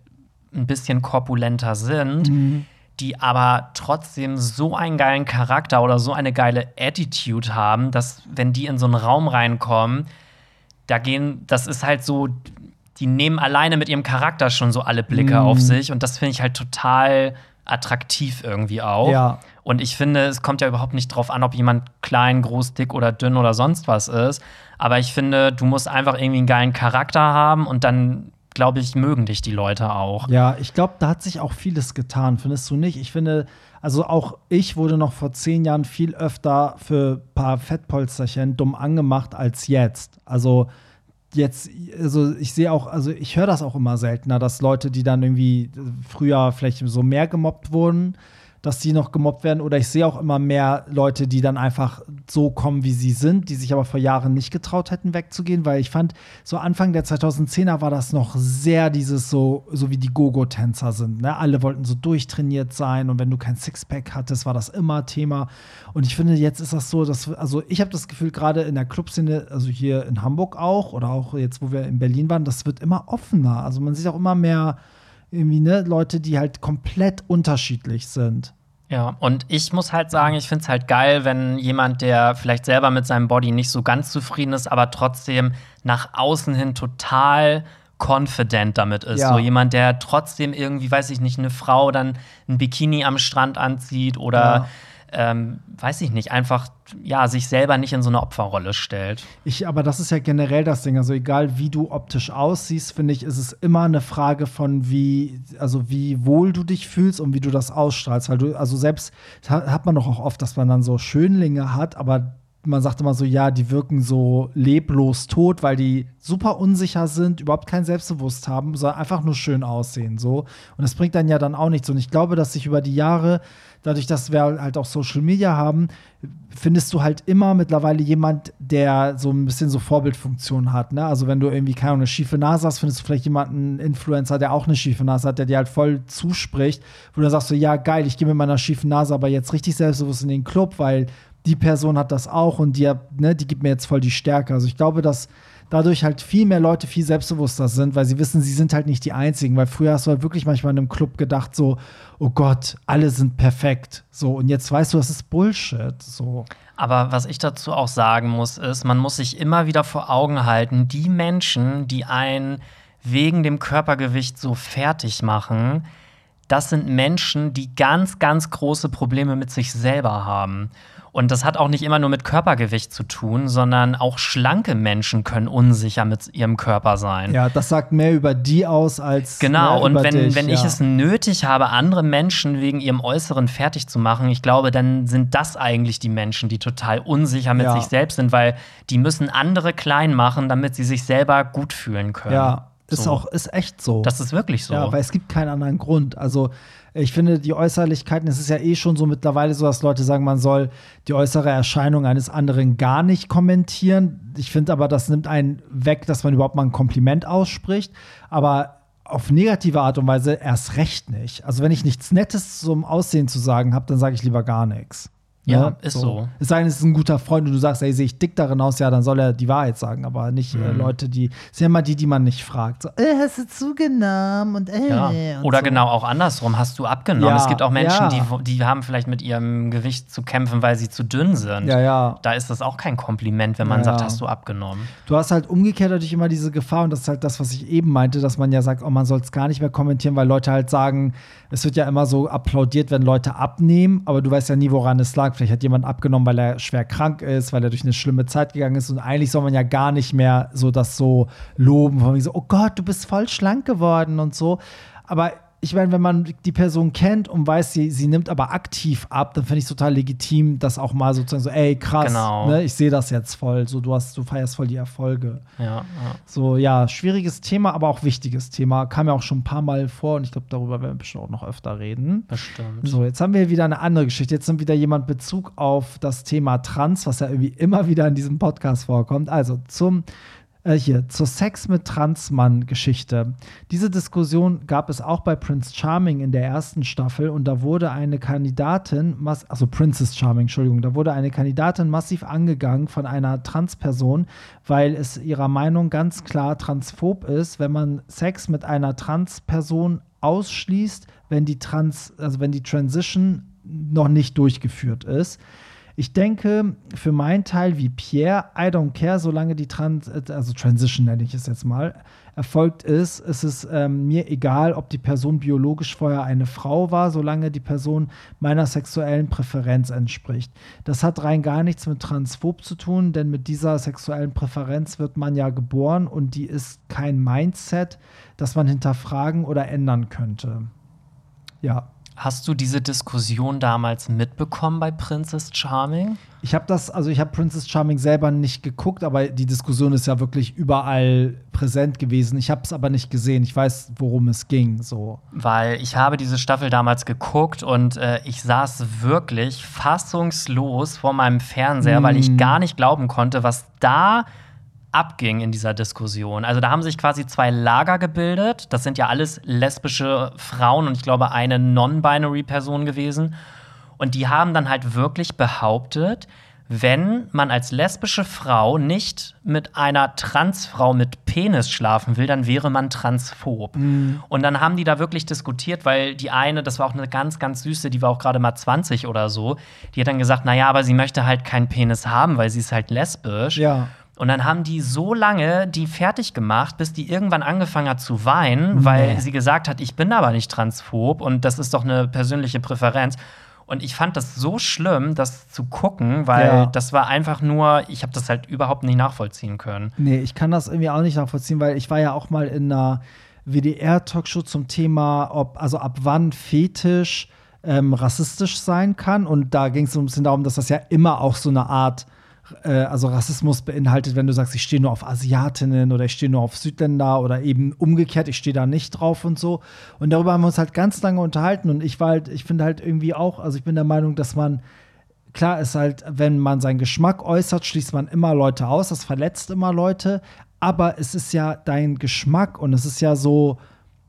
ein bisschen korpulenter sind, mhm. die aber trotzdem so einen geilen Charakter oder so eine geile Attitude haben, dass wenn die in so einen Raum reinkommen, da gehen, das ist halt so, die nehmen alleine mit ihrem Charakter schon so alle Blicke mm. auf sich und das finde ich halt total attraktiv irgendwie auch. Ja. Und ich finde, es kommt ja überhaupt nicht drauf an, ob jemand klein, groß, dick oder dünn oder sonst was ist. Aber ich finde, du musst einfach irgendwie einen geilen Charakter haben und dann, glaube ich, mögen dich die Leute auch. Ja, ich glaube, da hat sich auch vieles getan, findest du nicht? Ich finde, also auch ich wurde noch vor zehn Jahren viel öfter für ein paar Fettpolsterchen dumm angemacht als jetzt. Also jetzt, also ich sehe auch, also ich höre das auch immer seltener, dass Leute, die dann irgendwie früher vielleicht so mehr gemobbt wurden, dass die noch gemobbt werden. Oder ich sehe auch immer mehr Leute, die dann einfach so kommen, wie sie sind, die sich aber vor Jahren nicht getraut hätten, wegzugehen, weil ich fand, so Anfang der 2010er war das noch sehr dieses so, so wie die Gogo-Tänzer sind. Ne? Alle wollten so durchtrainiert sein und wenn du kein Sixpack hattest, war das immer Thema. Und ich finde, jetzt ist das so, dass, also ich habe das Gefühl, gerade in der Clubszene, also hier in Hamburg auch oder auch jetzt, wo wir in Berlin waren, das wird immer offener. Also man sieht auch immer mehr irgendwie, ne, Leute, die halt komplett unterschiedlich sind. Ja, und ich muss halt sagen, ich finde es halt geil, wenn jemand, der vielleicht selber mit seinem Body nicht so ganz zufrieden ist, aber trotzdem nach außen hin total confident damit ist. Ja. So jemand, der trotzdem irgendwie, weiß ich nicht, eine Frau dann ein Bikini am Strand anzieht oder ähm, weiß ich nicht, einfach ja, sich selber nicht in so eine Opferrolle stellt. Ich, aber das ist ja generell das Ding. Also egal wie du optisch aussiehst, finde ich, ist es immer eine Frage von wie, also wie wohl du dich fühlst und wie du das ausstrahlst. Weil du, also selbst hat man doch auch oft, dass man dann so Schönlinge hat, aber man sagt immer so, ja, die wirken so leblos tot, weil die super unsicher sind, überhaupt kein Selbstbewusst haben, sondern einfach nur schön aussehen. So. Und das bringt dann ja dann auch nichts. Und ich glaube, dass sich über die Jahre, dadurch, dass wir halt auch Social Media haben, findest du halt immer mittlerweile jemand, der so ein bisschen so Vorbildfunktion hat. Ne? Also wenn du irgendwie keine eine schiefe Nase hast, findest du vielleicht jemanden Influencer, der auch eine schiefe Nase hat, der dir halt voll zuspricht, wo du dann sagst so, ja geil, ich gehe mit meiner schiefen Nase aber jetzt richtig selbstbewusst in den Club, weil die Person hat das auch und die, ne, die gibt mir jetzt voll die Stärke. Also ich glaube, dass dadurch halt viel mehr Leute viel selbstbewusster sind, weil sie wissen, sie sind halt nicht die Einzigen. Weil früher hast du halt wirklich manchmal in einem Club gedacht, so, oh Gott, alle sind perfekt. So, und jetzt weißt du, das ist Bullshit. So. Aber was ich dazu auch sagen muss, ist, man muss sich immer wieder vor Augen halten, die Menschen, die einen wegen dem Körpergewicht so fertig machen, das sind Menschen, die ganz, ganz große Probleme mit sich selber haben. Und das hat auch nicht immer nur mit Körpergewicht zu tun, sondern auch schlanke Menschen können unsicher mit ihrem Körper sein. Ja, das sagt mehr über die aus als. Genau, und wenn, dich, wenn ja. ich es nötig habe, andere Menschen wegen ihrem Äußeren fertig zu machen, ich glaube, dann sind das eigentlich die Menschen, die total unsicher mit Ja. sich selbst sind, weil die müssen andere klein machen, damit sie sich selber gut fühlen können. Ja, ist So. auch, ist echt so. Das ist wirklich so. Ja, weil es gibt keinen anderen Grund. Also ich finde, die Äußerlichkeiten, es ist ja eh schon so mittlerweile so, dass Leute sagen, man soll die äußere Erscheinung eines anderen gar nicht kommentieren. Ich finde aber, das nimmt einen weg, dass man überhaupt mal ein Kompliment ausspricht. Aber auf negative Art und Weise erst recht nicht. Also wenn ich nichts Nettes zum Aussehen zu sagen habe, dann sage ich lieber gar nichts. Ja, ist so. Es sei denn, es ist ein guter Freund und du sagst, ey, sehe ich dick darin aus, ja, dann soll er die Wahrheit sagen, aber nicht äh, Mhm. Leute, die, sind ja immer die, die man nicht fragt. So, äh, hast du zugenommen und äh. Ja. und Oder so. genau auch andersrum. Hast du abgenommen? Ja, es gibt auch Menschen, ja. die, die haben vielleicht mit ihrem Gewicht zu kämpfen, weil sie zu dünn sind. Ja, ja. Da ist das auch kein Kompliment, wenn man Ja, sagt, ja. hast du abgenommen. Du hast halt umgekehrt natürlich immer diese Gefahr, und das ist halt das, was ich eben meinte, dass man ja sagt, oh, man soll es gar nicht mehr kommentieren, weil Leute halt sagen, es wird ja immer so applaudiert, wenn Leute abnehmen, aber du weißt ja nie, woran es lag. Vielleicht hat jemand abgenommen, weil er schwer krank ist, weil er durch eine schlimme Zeit gegangen ist. Und eigentlich soll man ja gar nicht mehr so das so loben, von wegen so, oh Gott, du bist voll schlank geworden und so. Aber ich meine, wenn man die Person kennt und weiß, sie, sie nimmt aber aktiv ab, dann finde ich es total legitim, das auch mal sozusagen so, ey, krass, Genau. ne, ich sehe das jetzt voll. So, du hast, du feierst voll die Erfolge. Ja, ja. So, ja, schwieriges Thema, aber auch wichtiges Thema. Kam ja auch schon ein paar Mal vor und ich glaube, darüber werden wir bestimmt auch noch öfter reden. bestimmt. So, jetzt haben wir wieder eine andere Geschichte. Jetzt nimmt wieder jemand Bezug auf das Thema Trans, was ja irgendwie immer wieder in diesem Podcast vorkommt. Also zum äh, hier zur Sex mit Transmann-Geschichte. Diese Diskussion gab es auch bei Prince Charming in der ersten Staffel und da wurde eine Kandidatin, also Princess Charming, Entschuldigung, da wurde eine Kandidatin massiv angegangen von einer Transperson, weil es ihrer Meinung ganz klar transphob ist, wenn man Sex mit einer Transperson ausschließt, wenn die Trans, also wenn die Transition noch nicht durchgeführt ist. Ich denke, für meinen Teil wie Pierre, I don't care, solange die Trans, also Transition nenne ich es jetzt mal, erfolgt ist, ist es ähm, mir egal, ob die Person biologisch vorher eine Frau war, solange die Person meiner sexuellen Präferenz entspricht. Das hat rein gar nichts mit Transphob zu tun, denn mit dieser sexuellen Präferenz wird man ja geboren und die ist kein Mindset, das man hinterfragen oder ändern könnte. Ja, Hast du diese Diskussion damals mitbekommen bei Princess Charming? Ich habe das, also ich habe Princess Charming selber nicht geguckt, aber die Diskussion ist ja wirklich überall präsent gewesen. Ich habe es aber nicht gesehen. Ich weiß, worum es ging. So. Weil ich habe diese Staffel damals geguckt und äh, ich saß wirklich fassungslos vor meinem Fernseher, weil ich Mm. gar nicht glauben konnte, was da abging in dieser Diskussion. Also da haben sich quasi zwei Lager gebildet. Das sind ja alles lesbische Frauen und ich glaube eine non-binary Person gewesen. Und die haben dann halt wirklich behauptet, wenn man als lesbische Frau nicht mit einer Transfrau mit Penis schlafen will, dann wäre man transphob. Und dann haben die da wirklich diskutiert, weil die eine, das war auch eine ganz, ganz süße, die war auch gerade mal 20 oder so, die hat dann gesagt, naja, aber sie möchte halt keinen Penis haben, weil sie ist halt lesbisch. Ja. Und dann haben die so lange die fertig gemacht, bis die irgendwann angefangen hat zu weinen, weil sie gesagt hat, ich bin aber nicht transphob und das ist doch eine persönliche Präferenz. Und ich fand das so schlimm, das zu gucken, weil Ja. das war einfach nur, ich habe das halt überhaupt nicht nachvollziehen können. Nee, ich kann das irgendwie auch nicht nachvollziehen, weil ich war ja auch mal in einer WDR-Talkshow zum Thema, ob, also ab wann Fetisch ähm, rassistisch sein kann. Und da ging es so ein bisschen darum, dass das ja immer auch so eine Art, äh, also Rassismus beinhaltet, wenn du sagst, ich stehe nur auf Asiatinnen oder ich stehe nur auf Südländer oder eben umgekehrt, ich stehe da nicht drauf und so. Und darüber haben wir uns halt ganz lange unterhalten. Und ich war halt, ich finde halt irgendwie auch, also ich bin der Meinung, dass man klar ist halt, wenn man seinen Geschmack äußert, schließt man immer Leute aus, das verletzt immer Leute, aber es ist ja dein Geschmack und es ist ja so,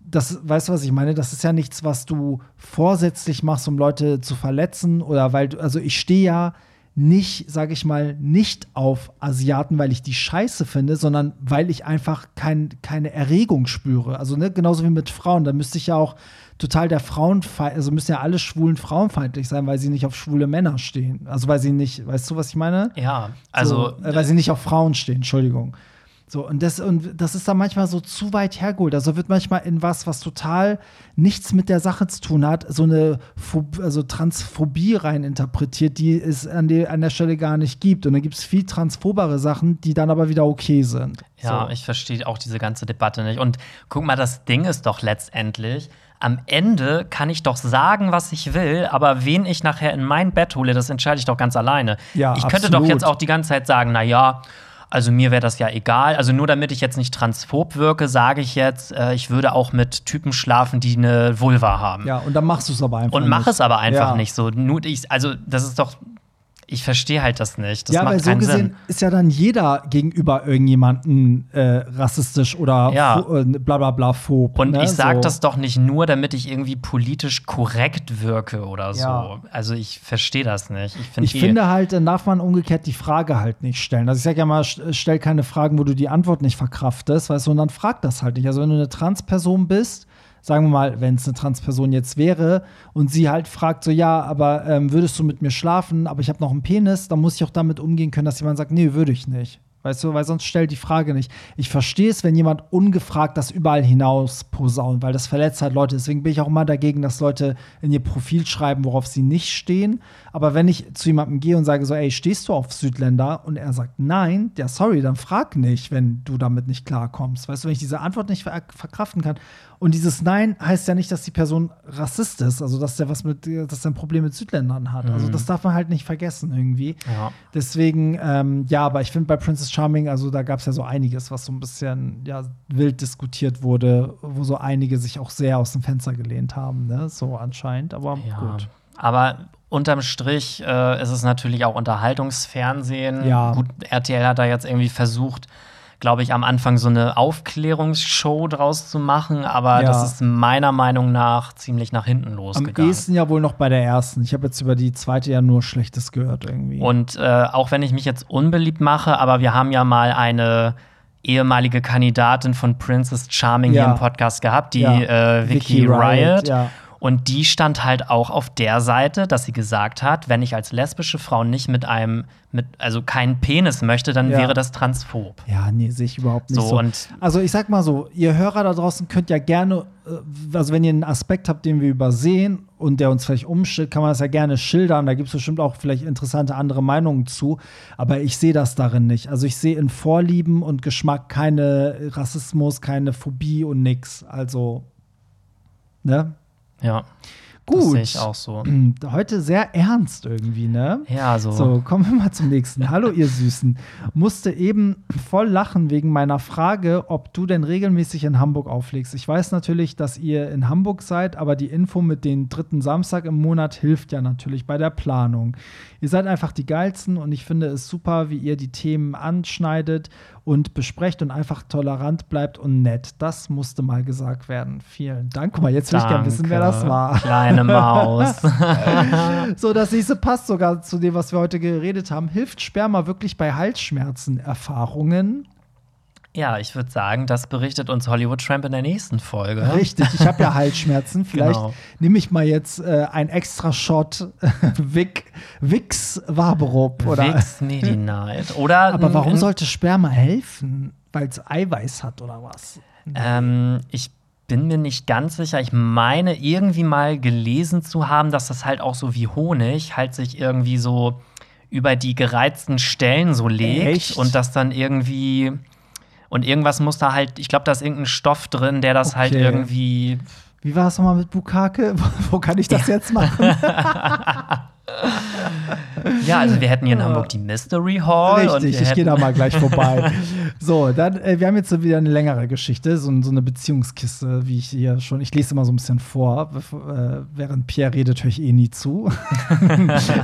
das, weißt du, was ich meine? Das ist ja nichts, was du vorsätzlich machst, um Leute zu verletzen oder weil du, also ich stehe ja nicht, sage ich mal, nicht auf Asiaten, weil ich die scheiße finde, sondern weil ich einfach kein, keine Erregung spüre. Also ne, genauso wie mit Frauen, da müsste ich ja auch total der Frauenfeind, also müssen ja alle Schwulen frauenfeindlich sein, weil sie nicht auf schwule Männer stehen. Also weil sie nicht, weißt du, was ich meine? Ja, also so, äh, weil sie nicht auf Frauen stehen, Entschuldigung. So, und das, und das ist dann manchmal so zu weit hergeholt. Also wird manchmal in was, was total nichts mit der Sache zu tun hat, so eine Phob also Transphobie rein interpretiert, die es an, die, an der Stelle gar nicht gibt. Und dann gibt es viel transphobere Sachen, die dann aber wieder okay sind. Ja, so. ich verstehe auch diese ganze Debatte nicht. Und guck mal, das Ding ist doch letztendlich, am Ende kann ich doch sagen, was ich will, aber wen ich nachher in mein Bett hole, das entscheide ich doch ganz alleine. Ja, ich könnte absolut. doch jetzt auch die ganze Zeit sagen, na ja, also mir wäre das ja egal. Also nur damit ich jetzt nicht transphob wirke, sage ich jetzt, äh, ich würde auch mit Typen schlafen, die eine Vulva haben. Ja, und dann machst du es aber einfach Und mach nicht. es aber einfach Ja. nicht so. Nur ich, also das ist doch, ich verstehe halt das nicht. Das ja, macht weil so keinen gesehen Sinn. ist ja dann jeder gegenüber irgendjemanden äh, rassistisch oder Ja. äh, bla bla bla phob. Und ne? ich sage so. das doch nicht nur, damit ich irgendwie politisch korrekt wirke oder so. Ja. Also ich verstehe das nicht. Ich, find Ich finde halt, dann darf man umgekehrt die Frage halt nicht stellen. Also ich sage ja mal, st- stell keine Fragen, wo du die Antwort nicht verkraftest, weißt du, und dann frag das halt nicht. Also wenn du eine Transperson bist, sagen wir mal, wenn es eine Transperson jetzt wäre und sie halt fragt so, ja, aber ähm, würdest du mit mir schlafen, aber ich habe noch einen Penis, dann muss ich auch damit umgehen können, dass jemand sagt, nee, würde ich nicht. Weißt du, weil sonst stellt die Frage nicht. Ich verstehe es, wenn jemand ungefragt das überall hinaus posaunt, weil das verletzt halt Leute. Deswegen bin ich auch immer dagegen, dass Leute in ihr Profil schreiben, worauf sie nicht stehen. Aber wenn ich zu jemandem gehe und sage so, ey, stehst du auf Südländer? Und er sagt nein, ja, sorry, dann frag nicht, wenn du damit nicht klarkommst. Weißt du, wenn ich diese Antwort nicht ver verkraften kann. Und dieses Nein heißt ja nicht, dass die Person Rassist ist, also dass der was mit, dass er ein Problem mit Südländern hat. Also das darf man halt nicht vergessen irgendwie. Ja. Deswegen, ähm, ja, aber ich finde bei Princess Charming, also da gab es ja so einiges, was so ein bisschen ja, wild diskutiert wurde, wo so einige sich auch sehr aus dem Fenster gelehnt haben, ne? So anscheinend. Aber Ja. gut. Aber unterm Strich äh, ist es natürlich auch Unterhaltungsfernsehen. Ja. Gut, RTL hat da jetzt irgendwie versucht, glaube ich, am Anfang so eine Aufklärungsshow draus zu machen, aber Ja. das ist meiner Meinung nach ziemlich nach hinten Am losgegangen. ehesten ja wohl noch bei der ersten. Ich habe jetzt über die zweite ja nur Schlechtes gehört irgendwie. Und äh, auch wenn ich mich jetzt unbeliebt mache, aber wir haben ja mal eine ehemalige Kandidatin von Princess Charming Ja. hier im Podcast gehabt, die Ja. äh, Vicky, Vicky Riot, Riot. ja. Und die stand halt auch auf der Seite, dass sie gesagt hat, wenn ich als lesbische Frau nicht mit einem, mit, also keinen Penis möchte, dann Ja. wäre das transphob. Ja, nee, sehe ich überhaupt nicht So, so. und- also ich sag mal so, ihr Hörer da draußen könnt ja gerne, äh, also wenn ihr einen Aspekt habt, den wir übersehen und der uns vielleicht umstellt, kann man das ja gerne schildern. Da gibt es bestimmt auch vielleicht interessante andere Meinungen zu. Aber ich sehe das darin nicht. Also ich sehe in Vorlieben und Geschmack keine Rassismus, keine Phobie und nix. Also, ne? Ja. Das Gut. sehe ich auch so. Heute sehr ernst irgendwie, ne? Ja, so. So, kommen wir mal zum nächsten. Hallo, ihr Süßen. Musste eben voll lachen wegen meiner Frage, ob du denn regelmäßig in Hamburg auflegst. Ich weiß natürlich, dass ihr in Hamburg seid, aber die Info mit den dritten Samstag im Monat hilft ja natürlich bei der Planung. Ihr seid einfach die Geilsten und ich finde es super, wie ihr die Themen anschneidet und besprecht und einfach tolerant bleibt und nett. Das musste mal gesagt werden. Vielen Dank. Guck mal, jetzt will ich gerne wissen, wer das Danke, war. Kleine Maus. So, das nächste passt sogar zu dem, was wir heute geredet haben. Hilft Sperma wirklich bei Halsschmerzen? Ja, ich würde sagen, das berichtet uns Hollywood Tramp in der nächsten Folge. Richtig, ich habe ja Halsschmerzen. Vielleicht Genau. nehme ich mal jetzt äh, ein extra Shot Vic, Vicks Vaporub. Oder? Vix Medi-Night. Oder Aber warum sollte Sperma helfen? Weil es Eiweiß hat oder was? Ähm, ich bin mir nicht ganz sicher. Ich meine, irgendwie mal gelesen zu haben, dass das halt auch so wie Honig halt sich irgendwie so über die gereizten Stellen so legt Echt? und das dann irgendwie. Und irgendwas muss da halt, ich glaube, da ist irgendein Stoff drin, der das halt Okay. irgendwie. Wie war es nochmal mit Bukake? Wo kann ich das jetzt machen? Ja, also wir hätten hier in Hamburg die Mystery Hall. Richtig, ich gehe da mal gleich vorbei. so, dann, äh, wir haben jetzt so wieder eine längere Geschichte, so, so eine Beziehungskiste, wie ich hier schon, ich lese immer so ein bisschen vor, äh, während Pierre redet, höre ich eh nie zu.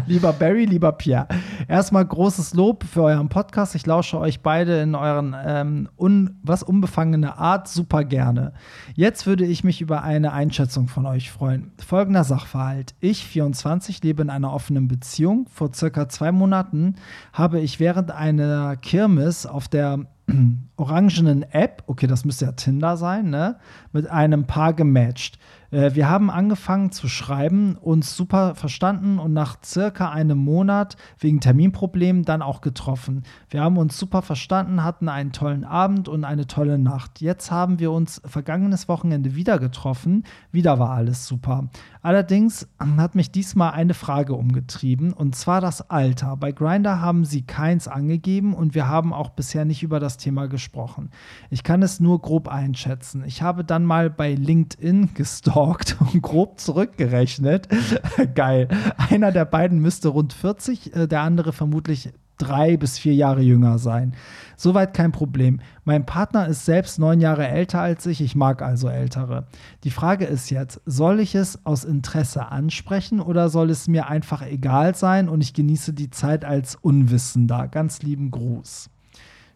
lieber Barry, lieber Pierre. Erstmal großes Lob für euren Podcast. Ich lausche euch beide in euren ähm, un, was unbefangene Art super gerne. Jetzt würde ich mich über eine Einschätzung von euch freuen. Folgender Sachverhalt. Ich, 24, lebe in einer offenen Beziehung. Vor circa zwei Monaten habe ich während einer Kirmes auf der orangenen App, okay, das müsste ja Tinder sein, ne, mit einem Paar gematcht. Äh, wir haben angefangen zu schreiben, uns super verstanden und nach circa einem Monat wegen Terminproblemen dann auch getroffen. Wir haben uns super verstanden, hatten einen tollen Abend und eine tolle Nacht. Jetzt haben wir uns vergangenes Wochenende wieder getroffen. Wieder war alles super. Allerdings hat mich diesmal eine Frage umgetrieben und zwar das Alter. Bei Grindr haben sie keins angegeben und wir haben auch bisher nicht über das Thema gesprochen. Ich kann es nur grob einschätzen. Ich habe dann mal bei LinkedIn gestalkt und grob zurückgerechnet. Geil. Einer der beiden müsste rund 40, äh, der andere vermutlich drei bis vier Jahre jünger sein. Soweit kein Problem. Mein Partner ist selbst neun Jahre älter als ich, ich mag also ältere. Die Frage ist jetzt, soll ich es aus Interesse ansprechen oder soll es mir einfach egal sein und ich genieße die Zeit als Unwissender? Ganz lieben Gruß.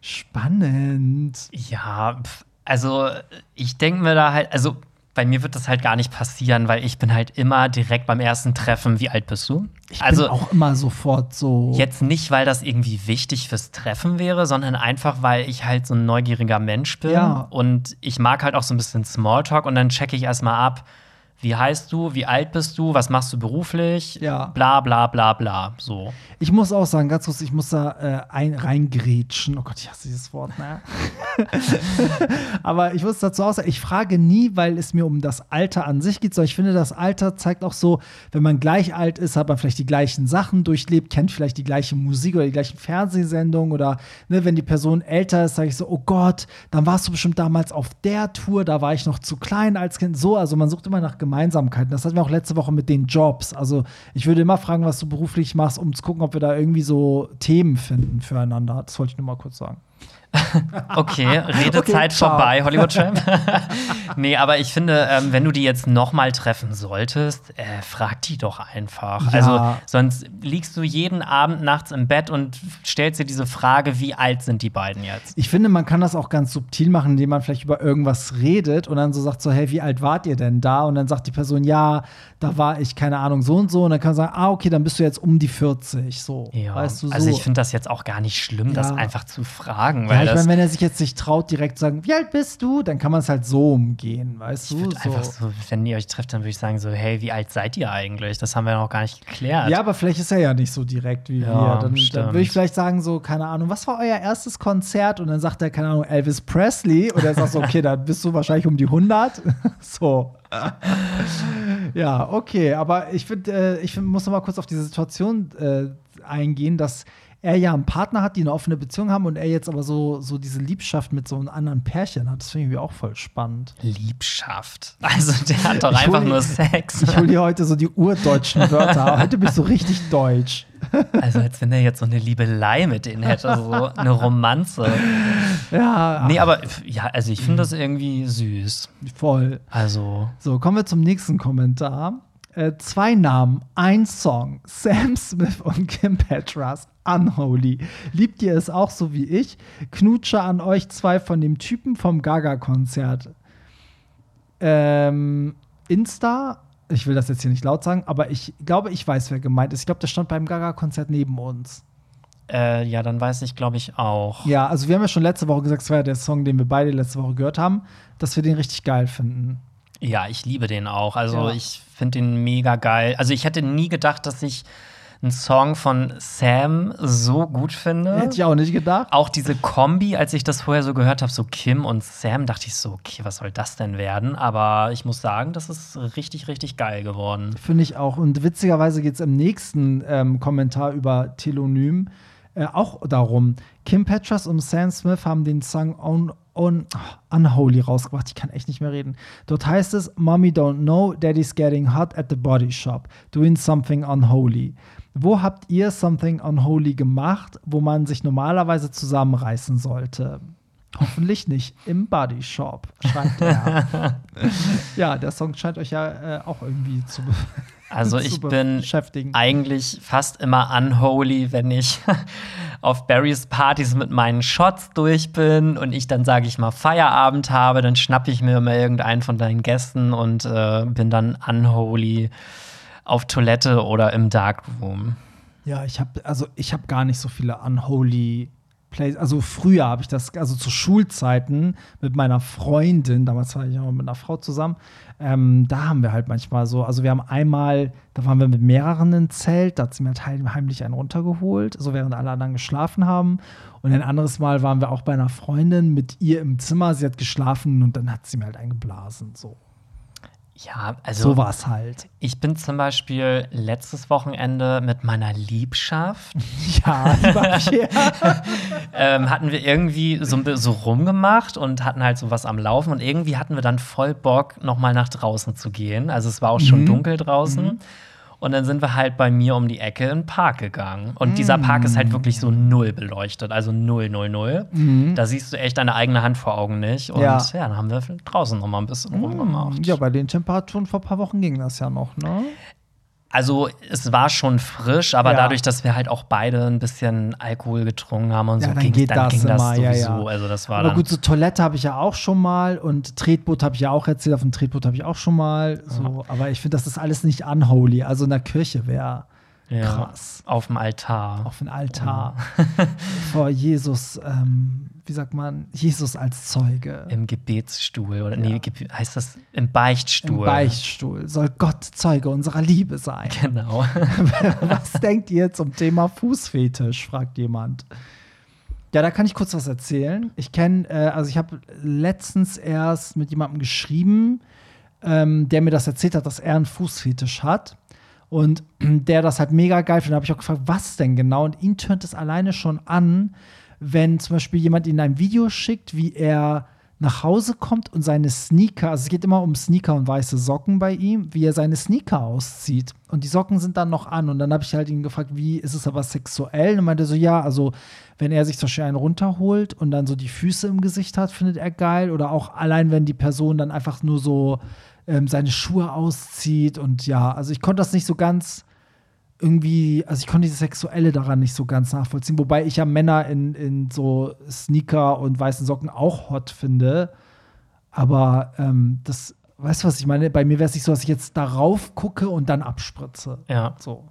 Spannend. Ja, also ich denke mir da halt, also bei mir wird das halt gar nicht passieren, weil ich bin halt immer direkt beim ersten Treffen. Wie alt bist du? Ich also bin auch immer sofort so. jetzt nicht, weil das irgendwie wichtig fürs Treffen wäre, sondern einfach, weil ich halt so ein neugieriger Mensch bin Ja. und ich mag halt auch so ein bisschen Smalltalk und dann checke ich erstmal ab, wie heißt du, wie alt bist du, was machst du beruflich, Ja. bla bla bla bla, so. Ich muss auch sagen, ganz kurz, ich muss da äh, ein, reingrätschen. Oh Gott, ich hasse dieses Wort, ne? Aber ich muss dazu auch sagen, ich frage nie, weil es mir um das Alter an sich geht, sondern ich finde, das Alter zeigt auch so, wenn man gleich alt ist, hat man vielleicht die gleichen Sachen durchlebt, kennt vielleicht die gleiche Musik oder die gleichen Fernsehsendungen oder ne, wenn die Person älter ist, sage ich so, oh Gott, dann warst du bestimmt damals auf der Tour, da war ich noch zu klein als Kind. So, also man sucht immer nach Gemeinsamkeiten. Das hatten wir auch letzte Woche mit den Jobs. Also ich würde immer fragen, was du beruflich machst, um zu gucken, ob wir da irgendwie so Themen finden füreinander. Das wollte ich nur mal kurz sagen. Okay, Redezeit Okay, vorbei, Hollywood Tramp. nee, aber ich finde, ähm, wenn du die jetzt noch mal treffen solltest, äh, frag die doch einfach. Ja. Also sonst liegst du jeden Abend nachts im Bett und stellst dir diese Frage, wie alt sind die beiden jetzt? Ich finde, man kann das auch ganz subtil machen, indem man vielleicht über irgendwas redet und dann so sagt so, hey, wie alt wart ihr denn da? Und dann sagt die Person, ja, da war ich, keine Ahnung, so und so. Und dann kann man sagen, ah, okay, dann bist du jetzt um die 40. So, Ja, weißt du, so. also ich finde das jetzt auch gar nicht schlimm, das Ja. einfach zu fragen, ja, ich meine, wenn er sich jetzt nicht traut, direkt zu sagen, wie alt bist du? Dann kann man es halt so umgehen, weißt du? würd einfach so, wenn ihr euch trefft, dann würde ich sagen so, hey, wie alt seid ihr eigentlich? Das haben wir noch gar nicht geklärt. Ja, aber vielleicht ist er ja nicht so direkt wie Ja, wir. Dann, dann würde ich vielleicht sagen, so, keine Ahnung, was war euer erstes Konzert? Und dann sagt er, keine Ahnung, Elvis Presley. Und er sagt so, okay, dann bist du wahrscheinlich um die 100. so. ja, okay. Aber ich finde, äh, ich find, muss noch mal kurz auf diese Situation äh, eingehen, dass er ja einen Partner hat, die eine offene Beziehung haben und er jetzt aber so, so diese Liebschaft mit so einem anderen Pärchen hat. Das finde ich auch voll spannend. Liebschaft. Also der hat doch einfach nur Sex. Ich hole dir heute so die urdeutschen Wörter. Heute bist du richtig deutsch. Also als wenn er jetzt so eine Liebelei mit denen hätte, so eine Romanze. Ja, Nee, aber ja, also ich finde das irgendwie süß. voll. Also So, kommen wir zum nächsten Kommentar. Äh, zwei Namen, ein Song. Sam Smith und Kim Petras. Unholy. Liebt ihr es auch so wie ich? Knutsche an euch zwei von dem Typen vom Gaga-Konzert. Ähm, Insta, ich will das jetzt hier nicht laut sagen, aber ich glaube, ich weiß, wer gemeint ist. Ich glaube, der stand beim Gaga-Konzert neben uns. äh, ja, dann weiß ich, glaube ich, auch. Ja, also wir haben ja schon letzte Woche gesagt, es war ja der Song, den wir beide letzte Woche gehört haben, dass wir den richtig geil finden. Ja, ich liebe den auch. Also Ja. ich finde den mega geil. Also ich hätte nie gedacht, dass ich einen Song von Sam so gut finde. Hätte ich auch nicht gedacht. Auch diese Kombi, als ich das vorher so gehört habe, so Kim und Sam, dachte ich so, okay, was soll das denn werden? Aber ich muss sagen, das ist richtig, richtig geil geworden. Finde ich auch. Und witzigerweise geht es im nächsten ähm, Kommentar über Telonym äh, auch darum. Kim Petras und Sam Smith haben den Song On, On, Unholy rausgebracht. Ich kann echt nicht mehr reden. Dort heißt es: Mommy don't know, Daddy's getting hot at the body shop, doing something unholy. Wo habt ihr Something Unholy gemacht, wo man sich normalerweise zusammenreißen sollte? Hoffentlich nicht im Body Shop, schreibt er. ja, der Song scheint euch ja äh, auch irgendwie zu Also ich bin eigentlich fast immer unholy, wenn ich auf Barrys Partys mit meinen Shots durch bin und ich dann, sage ich mal, Feierabend habe, dann schnappe ich mir immer irgendeinen von deinen Gästen und äh, bin dann unholy auf Toilette oder im Darkroom. Ja, ich habe also ich habe gar nicht so viele unholy Plays. Also früher habe ich das, also zu Schulzeiten mit meiner Freundin, damals war ich auch mit einer Frau zusammen, ähm, da haben wir halt manchmal so, also wir haben einmal, da waren wir mit mehreren im Zelt, da hat sie mir halt heimlich einen runtergeholt, so während alle anderen geschlafen haben. Und ein anderes Mal waren wir auch bei einer Freundin mit ihr im Zimmer, sie hat geschlafen und dann hat sie mir halt eingeblasen, so. Ja, also. So war es halt. Ich bin zum Beispiel letztes Wochenende mit meiner Liebschaft. ja, ähm, hatten wir irgendwie so, so rumgemacht und hatten halt so was am Laufen und irgendwie hatten wir dann voll Bock, nochmal nach draußen zu gehen. Also es war auch schon mhm. dunkel draußen. Mhm. Und dann sind wir halt bei mir um die Ecke in den Park gegangen. Und mm. dieser Park ist halt wirklich so null beleuchtet, also null, null, null. Mm. Da siehst du echt deine eigene Hand vor Augen nicht. Und ja, ja dann haben wir draußen noch mal ein bisschen mm. rumgemacht. Ja, bei den Temperaturen vor ein paar Wochen ging das ja noch, ne? Also es war schon frisch, aber ja. dadurch, dass wir halt auch beide ein bisschen Alkohol getrunken haben und ja, so, dann ging, geht dann das, ging das sowieso. Ja, ja. Also das war aber gut, so Toilette habe ich ja auch schon mal und Tretboot habe ich ja auch erzählt, auf dem Tretboot habe ich auch schon mal. So, aber ich finde, das ist alles nicht unholy. Also in der Kirche wäre ja, krass. Auf dem Altar. Auf dem Altar. Vor Jesus ähm, wie sagt man, Jesus als Zeuge. Im Gebetsstuhl oder ja. nee, heißt das im Beichtstuhl? Im Beichtstuhl soll Gott Zeuge unserer Liebe sein. Genau. was denkt ihr zum Thema Fußfetisch, fragt jemand. Ja, da kann ich kurz was erzählen. Ich kenne, äh, also ich habe letztens erst mit jemandem geschrieben, ähm, der mir das erzählt hat, dass er einen Fußfetisch hat. Und der das halt mega geil findet. Da habe ich auch gefragt, was denn genau? Und ihn tönt es alleine schon an, wenn zum Beispiel jemand in ein Video schickt, wie er nach Hause kommt und seine Sneaker, also es geht immer um Sneaker und weiße Socken bei ihm, wie er seine Sneaker auszieht. Und die Socken sind dann noch an. Und dann habe ich halt ihn gefragt, wie ist es aber sexuell? Und meinte so, ja, also wenn er sich zum Beispiel einen runterholt und dann so die Füße im Gesicht hat, findet er geil. Oder auch allein, wenn die Person dann einfach nur so ähm, seine Schuhe auszieht. Und ja, also ich konnte das nicht so ganz irgendwie, also ich konnte dieses Sexuelle daran nicht so ganz nachvollziehen, wobei ich ja Männer in, in so Sneaker und weißen Socken auch hot finde. Aber ähm, das, weißt du, was ich meine? Bei mir wäre es nicht so, dass ich jetzt darauf gucke und dann abspritze. Ja. So.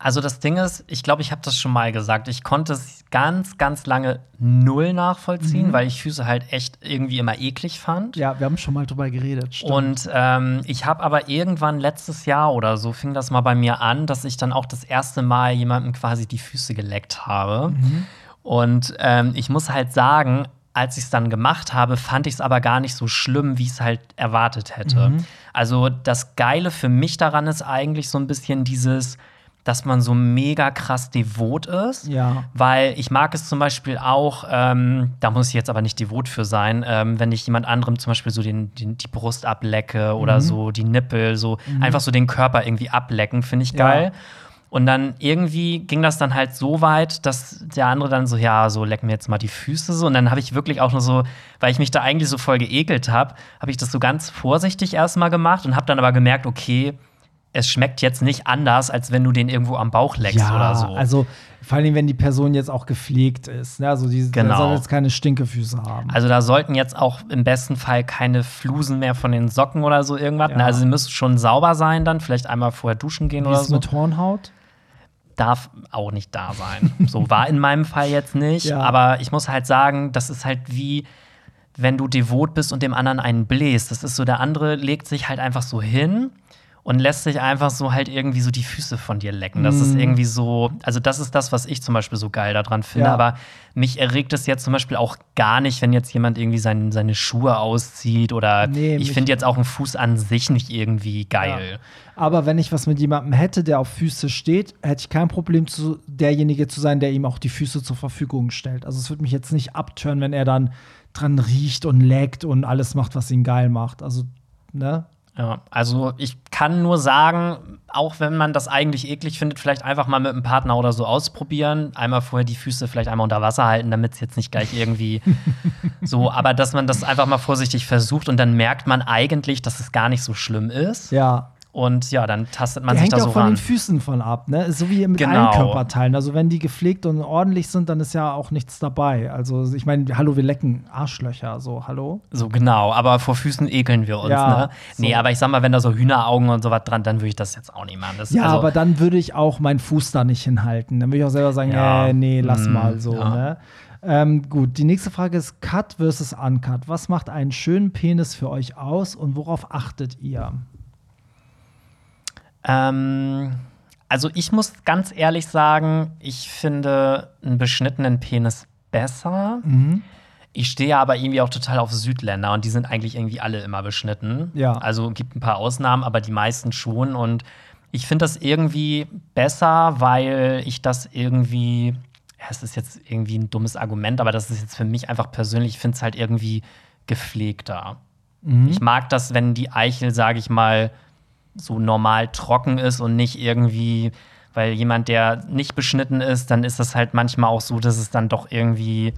Also das Ding ist, ich glaube, ich habe das schon mal gesagt. Ich konnte es ganz, ganz lange null nachvollziehen, mhm. weil ich Füße halt echt irgendwie immer eklig fand. Ja, wir haben schon mal drüber geredet. Stimmt. Und ähm, ich habe aber irgendwann letztes Jahr oder so fing das mal bei mir an, dass ich dann auch das erste Mal jemandem quasi die Füße geleckt habe. Mhm. Und ähm, ich muss halt sagen, als ich es dann gemacht habe, fand ich es aber gar nicht so schlimm, wie ich es halt erwartet hätte. Mhm. Also das Geile für mich daran ist eigentlich so ein bisschen dieses dass man so mega krass devot ist. Ja. Weil ich mag es zum Beispiel auch, ähm, da muss ich jetzt aber nicht devot für sein, ähm, wenn ich jemand anderem zum Beispiel so den, den die Brust ablecke oder mhm. so die Nippel, so mhm. einfach so den Körper irgendwie ablecken, finde ich geil. Ja. Und dann irgendwie ging das dann halt so weit, dass der andere dann so, ja, so leck mir jetzt mal die Füße so. Und dann habe ich wirklich auch nur so, weil ich mich da eigentlich so voll geekelt habe, habe ich das so ganz vorsichtig erstmal gemacht und habe dann aber gemerkt, okay, es schmeckt jetzt nicht anders, als wenn du den irgendwo am Bauch leckst ja, oder so. Also vor allem, wenn die Person jetzt auch gepflegt ist. Ne? Also die genau. soll jetzt keine Stinkefüße haben. Also da sollten jetzt auch im besten Fall keine Flusen mehr von den Socken oder so irgendwas. Ja. Also sie müssen schon sauber sein dann, vielleicht einmal vorher duschen gehen Wie oder ist so. mit Hornhaut? Darf auch nicht da sein. so war in meinem Fall jetzt nicht. Ja. Aber ich muss halt sagen, das ist halt wie wenn du devot bist und dem anderen einen bläst. Das ist so, der andere legt sich halt einfach so hin und lässt sich einfach so halt irgendwie so die Füße von dir lecken. Das ist Mhm. irgendwie so, also das ist das, was ich zum Beispiel so geil daran finde. Ja. Aber mich erregt es jetzt zum Beispiel auch gar nicht, wenn jetzt jemand irgendwie sein, seine Schuhe auszieht oder Nee, ich finde jetzt auch einen Fuß an sich nicht irgendwie geil. Aber wenn ich was mit jemandem hätte, der auf Füße steht, hätte ich kein Problem, zu, derjenige zu sein, der ihm auch die Füße zur Verfügung stellt. Also es würde mich jetzt nicht abtören, wenn er dann dran riecht und leckt und alles macht, was ihn geil macht. Also, ne? Ja, also ich kann nur sagen, auch wenn man das eigentlich eklig findet, vielleicht einfach mal mit einem Partner oder so ausprobieren. Einmal vorher die Füße vielleicht einmal unter Wasser halten, damit es jetzt nicht gleich irgendwie so, aber dass man das einfach mal vorsichtig versucht und dann merkt man eigentlich, dass es gar nicht so schlimm ist. Ja. Und ja, dann tastet man Der sich hängt da auch so von ran. den Füßen von ab, ne? So wie mit Genau. allen Körperteilen. Also wenn die gepflegt und ordentlich sind, dann ist ja auch nichts dabei. Also ich meine, hallo, wir lecken Arschlöcher, so, hallo? So genau, aber vor Füßen ekeln wir uns, Ja, ne? Nee, so. aber ich sag mal, wenn da so Hühneraugen und sowas dran, dann würde ich das jetzt auch nicht machen. Das, Ja, also, aber dann würde ich auch meinen Fuß da nicht hinhalten. Dann würde ich auch selber sagen, Ja. äh, nee, lass Mm, mal so. ja. Ne? Ähm, gut, die nächste Frage ist Cut versus Uncut. Was macht einen schönen Penis für euch aus und worauf achtet ihr? Ähm, also ich muss ganz ehrlich sagen, ich finde einen beschnittenen Penis besser. Mhm. Ich stehe aber irgendwie auch total auf Südländer und die sind eigentlich irgendwie alle immer beschnitten. Ja. Also gibt ein paar Ausnahmen, aber die meisten schon. Und ich finde das irgendwie besser, weil ich das irgendwie, ja, es ist jetzt irgendwie ein dummes Argument, aber das ist jetzt für mich einfach persönlich, ich finde es halt irgendwie gepflegter. Mhm. Ich mag das, wenn die Eichel, sage ich mal, so normal trocken ist und nicht irgendwie, weil jemand, der nicht beschnitten ist, dann ist das halt manchmal auch so, dass es dann doch irgendwie,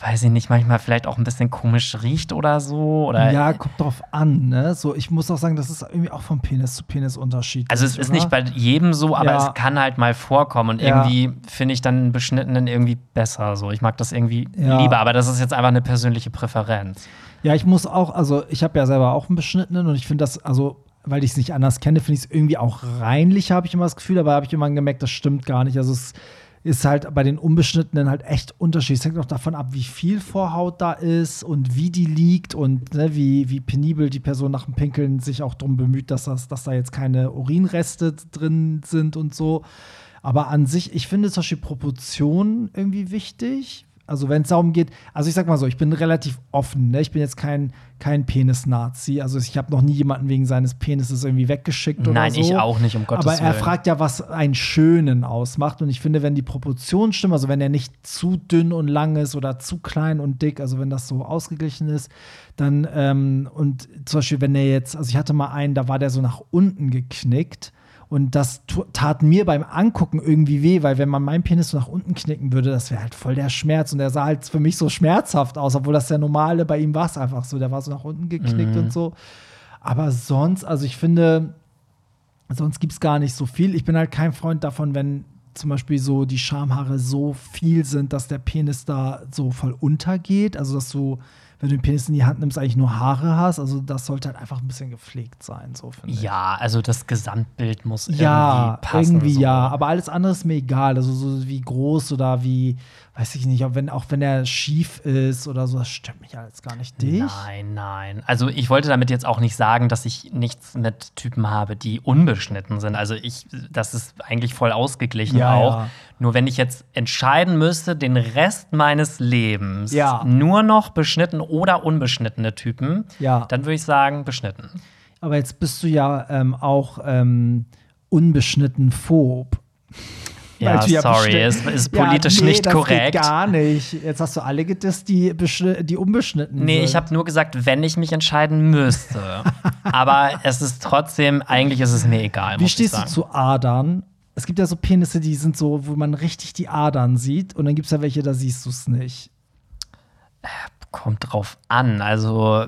weiß ich nicht, manchmal vielleicht auch ein bisschen komisch riecht oder so. Oder Ja, kommt drauf an, ne? So, ich muss auch sagen, das ist irgendwie auch von Penis zu Penis unterschiedlich. also es ist oder? nicht bei jedem so, aber Ja. es kann halt mal vorkommen und Ja. irgendwie finde ich dann einen beschnittenen irgendwie besser. So, ich mag das irgendwie Ja. lieber, aber das ist jetzt einfach eine persönliche Präferenz. Ja, ich muss auch, also ich habe ja selber auch einen beschnittenen und ich finde das, also weil ich es nicht anders kenne, finde ich es irgendwie auch reinlicher, habe ich immer das Gefühl, aber habe ich immer gemerkt, das stimmt gar nicht. Also es ist halt bei den unbeschnittenen halt echt unterschiedlich. Es hängt auch davon ab, wie viel Vorhaut da ist und wie die liegt und ne, wie, wie penibel die Person nach dem Pinkeln sich auch darum bemüht, dass, das, dass da jetzt keine Urinreste drin sind und so. Aber an sich, ich finde zum Beispiel Proportionen irgendwie wichtig. Also wenn es darum geht, also ich sag mal so, ich bin relativ offen, ne? Ich bin jetzt kein, kein Penis-Nazi. Also ich habe noch nie jemanden wegen seines Penises irgendwie weggeschickt oder Nein, so. ich auch nicht, um Gottes Aber er Willen. fragt ja, was einen Schönen ausmacht. Und ich finde, wenn die Proportionen stimmen, also wenn er nicht zu dünn und lang ist oder zu klein und dick, also wenn das so ausgeglichen ist, dann, ähm, und zum Beispiel, wenn er jetzt, also ich hatte mal einen, da war der so nach unten geknickt. Und das tat mir beim Angucken irgendwie weh, weil wenn man meinen Penis so nach unten knicken würde, das wäre halt voll der Schmerz. Und der sah halt für mich so schmerzhaft aus, obwohl das der normale, bei ihm war es einfach so. Der war so nach unten geknickt und so. Aber sonst, also ich finde, sonst gibt es gar nicht so viel. Ich bin halt kein Freund davon, wenn zum Beispiel so die Schamhaare so viel sind, dass der Penis da so voll untergeht. Also dass du, wenn du den Penis in die Hand nimmst, eigentlich nur Haare hast. Also das sollte halt einfach ein bisschen gepflegt sein, so finde ich. Ja, also das Gesamtbild muss Ja, irgendwie passen. irgendwie so. ja. Aber alles andere ist mir egal. Also so wie groß oder wie, weiß ich nicht, auch wenn, auch wenn er schief ist oder so, das stört mich alles gar nicht. Dich? Nein, nein. Also ich wollte damit jetzt auch nicht sagen, dass ich nichts mit Typen habe, die unbeschnitten sind. Also ich, das ist eigentlich voll ausgeglichen Ja, auch. ja. Nur wenn ich jetzt entscheiden müsste, den Rest meines Lebens Ja. nur noch beschnitten oder unbeschnittene Typen, Ja. dann würde ich sagen beschnitten. Aber jetzt bist du ja ähm, auch ähm, unbeschnitten phob. Ja, du sorry, ist, ist Ja, politisch nee, nicht das korrekt. Geht gar nicht. Jetzt hast du alle gedisst, die, die unbeschnitten Nee, sind. ich habe nur gesagt, wenn ich mich entscheiden müsste. Aber es ist trotzdem, eigentlich ist es mir egal. Wie stehst du zu Adern? Es gibt ja so Penisse, die sind so, wo man richtig die Adern sieht. Und dann gibt es ja welche, da siehst du es nicht. Kommt drauf an. Also,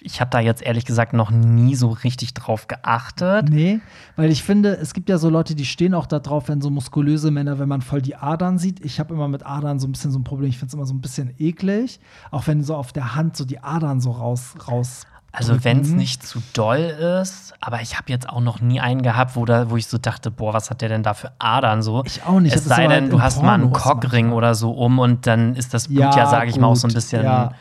ich habe da jetzt ehrlich gesagt noch nie so richtig drauf geachtet. Nee, weil ich finde, es gibt ja so Leute, die stehen auch da drauf, wenn so muskulöse Männer, wenn man voll die Adern sieht. Ich habe immer mit Adern so ein bisschen so ein Problem. Ich finde es immer so ein bisschen eklig. Auch wenn so auf der Hand so die Adern so raus, raus Also, wenn es drücken. nicht zu doll ist, aber ich habe jetzt auch noch nie einen gehabt, wo, da, wo ich so dachte, boah, was hat der denn da für Adern so? Ich auch nicht. Es sei denn, halt du hast mal einen Pornos Cockring oder so um und dann ist das Blut ja, Ja, sage ich mal, auch so ein bisschen ja.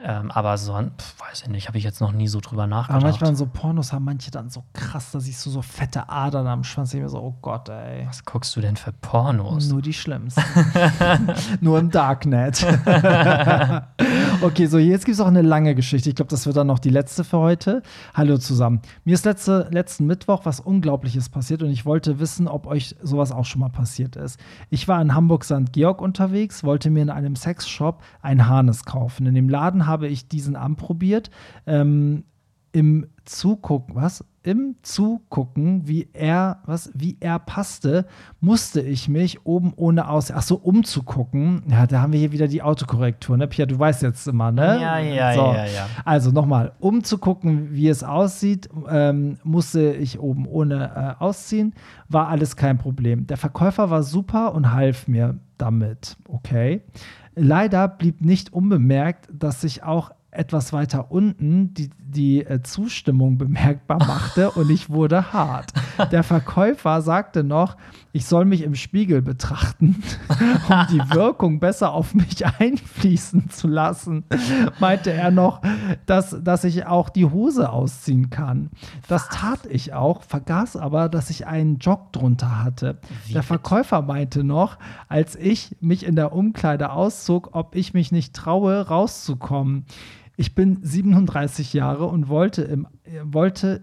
Ähm, aber pf, weiß ich nicht, habe ich jetzt noch nie so drüber Aber nachgedacht. manchmal in so Pornos haben manche dann so krass, da siehst du so fette Adern am Schwanz. Ich mir so, oh Gott, ey. Was guckst du denn für Pornos? Nur die schlimmsten. Nur im Darknet. okay, so jetzt gibt es auch eine lange Geschichte. Ich glaube, das wird dann noch die letzte für heute. Hallo zusammen. Mir ist letzte, letzten Mittwoch was Unglaubliches passiert und ich wollte wissen, ob euch sowas auch schon mal passiert ist. Ich war in Hamburg St. Georg unterwegs, wollte mir in einem Sexshop ein Harnes kaufen. In dem Laden habe ich diesen anprobiert. Ähm, im Zugucken, was? Im Zugucken, wie er, was, wie er passte, musste ich mich oben ohne aus, ach so, umzugucken. Ja, da haben wir hier wieder die Autokorrektur, ne? Pia, du weißt jetzt immer, ne? Ja, ja, so. ja, ja. Also nochmal, um zu gucken, wie es aussieht, ähm, musste ich oben ohne äh, ausziehen. War alles kein Problem. Der Verkäufer war super und half mir damit. Okay. Leider blieb nicht unbemerkt, dass sich auch etwas weiter unten die, die äh, Zustimmung bemerkbar machte und ich wurde hart. Der Verkäufer sagte noch, ich soll mich im Spiegel betrachten, um die Wirkung besser auf mich einfließen zu lassen. Meinte er noch, dass, dass ich auch die Hose ausziehen kann. Das tat ich auch, vergaß aber, dass ich einen Jog drunter hatte. Wie Der? Verkäufer meinte noch, als ich mich in der Umkleide auszog, ob ich mich nicht traue, rauszukommen. Ich bin 37 Jahre und wollte im, wollte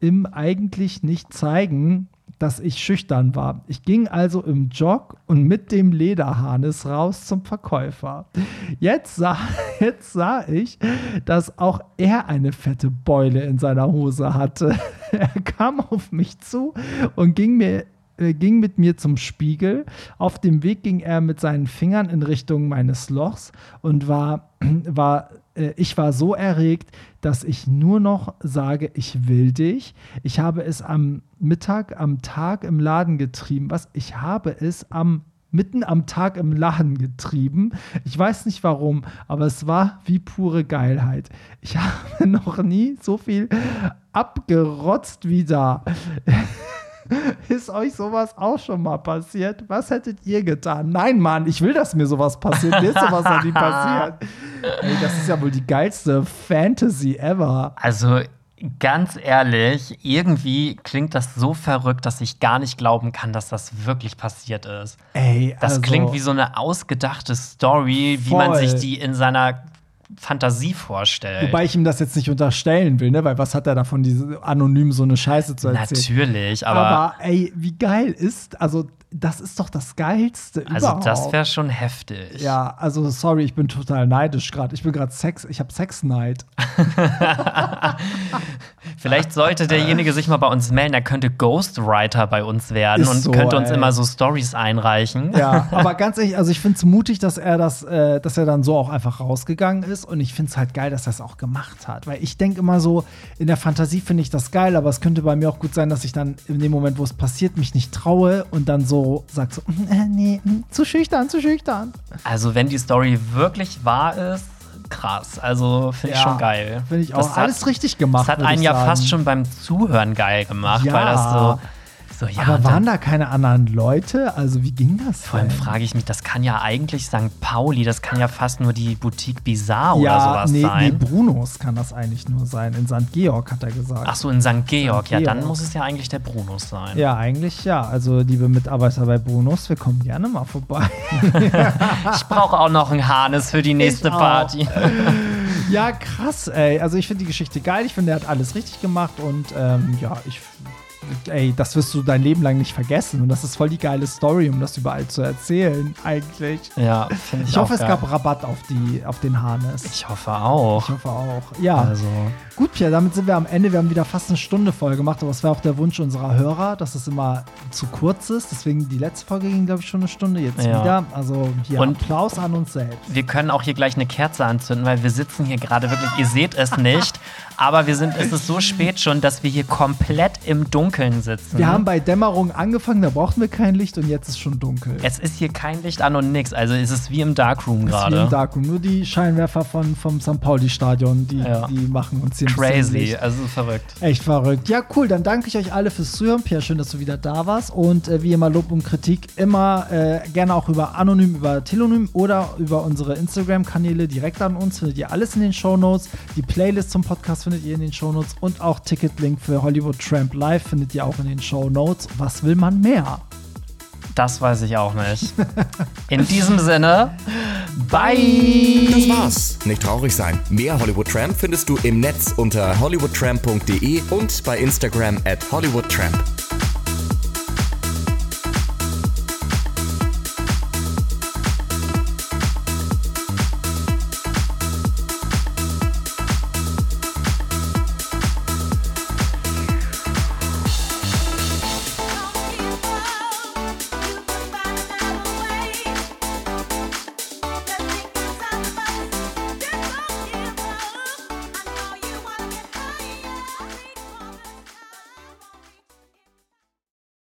im eigentlich nicht zeigen, dass ich schüchtern war. Ich ging also im Jog und mit dem Lederharnis raus zum Verkäufer. Jetzt sah, jetzt sah ich, dass auch er eine fette Beule in seiner Hose hatte. Er kam auf mich zu und ging mir äh, ging mit mir zum Spiegel. Auf dem Weg ging er mit seinen Fingern in Richtung meines Lochs und war, war äh, ich war so erregt, dass ich nur noch sage, ich will dich. Ich habe es am Mittag, am Tag im Laden getrieben. Was? Ich habe es am mitten am Tag im Laden getrieben. Ich weiß nicht warum, aber es war wie pure Geilheit. Ich habe noch nie so viel abgerotzt wie da. Ist euch sowas auch schon mal passiert? Was hättet ihr getan? Nein, Mann, ich will, dass mir sowas passiert. Mir ist sowas noch nie passiert. Ey, das ist ja wohl die geilste Fantasy ever. Also ganz ehrlich, irgendwie klingt das so verrückt, dass ich gar nicht glauben kann, dass das wirklich passiert ist. Ey, Das also, klingt wie so eine ausgedachte Story, wie man Voll. sich die in seiner Fantasie vorstellt. Wobei ich ihm das jetzt nicht unterstellen will, ne? Weil was hat er davon, diese anonym so eine Scheiße zu erzählen? Natürlich, aber, Aber, ey, wie geil ist, also das ist doch das Geilste also überhaupt. das wäre schon heftig. ja, also sorry, ich bin total neidisch gerade. Ich bin gerade Sex, ich habe Sex-Neid. Vielleicht sollte derjenige sich mal bei uns melden, er könnte Ghostwriter bei uns werden Ist und so, könnte uns ey. immer so Stories einreichen. Ja, aber ganz ehrlich, also ich finde es mutig, dass er das, äh, dass er dann so auch einfach rausgegangen ist. Und ich finde es halt geil, dass er es auch gemacht hat. Weil ich denke immer so, in der Fantasie finde ich das geil, aber es könnte bei mir auch gut sein, dass ich dann in dem Moment, wo es passiert, mich nicht traue und dann so sag so, "Mm, äh, nee, mm, zu schüchtern, zu schüchtern. Also, wenn die Story wirklich wahr ist, krass. Also, finde ich Ja, schon geil. Finde ich auch. Das hat- Alles richtig gemacht. Das hat einen ich ja fast schon beim Zuhören geil gemacht, Ja. weil das so, so ja, aber dann- waren da keine anderen Leute? Also, wie ging das? Vor allem frage ich mich, das kann ja eigentlich St. Pauli, das kann ja fast nur die Boutique Bizarre oder ja, sowas nee, nee, sein. Brunos kann das eigentlich nur sein. In St. Georg hat er gesagt. Ach so, in St. Georg. Ja, dann Georg. muss es ja eigentlich der Brunos sein. Ja, eigentlich ja. Also, liebe Mitarbeiter bei Brunos, wir kommen gerne mal vorbei. Ich brauche auch noch einen Harnes für die nächste Ich. Party. ja, krass, ey. Also, ich finde die Geschichte geil. Ich finde, er hat alles richtig gemacht und ähm, ja, ich. Ey, das wirst du dein Leben lang nicht vergessen. Und das ist voll die geile Story, um das überall zu erzählen, eigentlich. Ja, finde ich Ich hoffe, auch es geil. gab Rabatt auf, die, auf den Harness. Ich hoffe auch. Ich hoffe auch. Ja, Also, gut, Pierre, damit sind wir am Ende. Wir haben wieder fast eine Stunde voll gemacht, aber es war auch der Wunsch unserer Hörer, dass es immer zu kurz ist. Deswegen die letzte Folge ging, glaube ich, schon eine Stunde. Jetzt Ja. wieder. Also hier Und- Applaus an uns selbst. wir können auch hier gleich eine Kerze anzünden, weil wir sitzen hier gerade wirklich, ihr seht es nicht, aber wir sind, es ist so spät schon, dass wir hier komplett im Dunkeln sitzen. Wir haben bei Dämmerung angefangen, da brauchten wir kein Licht und jetzt ist schon dunkel. es ist hier kein Licht an und nix. Also es ist wie im Darkroom ist wie gerade. im Darkroom. Nur die Scheinwerfer von, vom St. Pauli-Stadion, die, Ja. die machen uns hier Crazy, also verrückt. Echt verrückt. Ja, cool. Dann danke ich euch alle fürs Zuhören. Pierre, schön, dass du wieder da warst. Und äh, wie immer Lob und Kritik immer äh, gerne auch über Anonym, über Telonym oder über unsere Instagram-Kanäle direkt an uns. Findet ihr alles in den Shownotes. Die Playlist zum Podcast findet ihr in den Shownotes. Und auch Ticketlink für Hollywood Tramp Live findet ihr auch in den Shownotes. Was will man mehr? Das weiß ich auch nicht. In diesem Sinne, bye! Das war's. Nicht traurig sein. Mehr Hollywood Tramp findest du im Netz unter hollywoodtramp.de und bei Instagram at hollywoodtramp.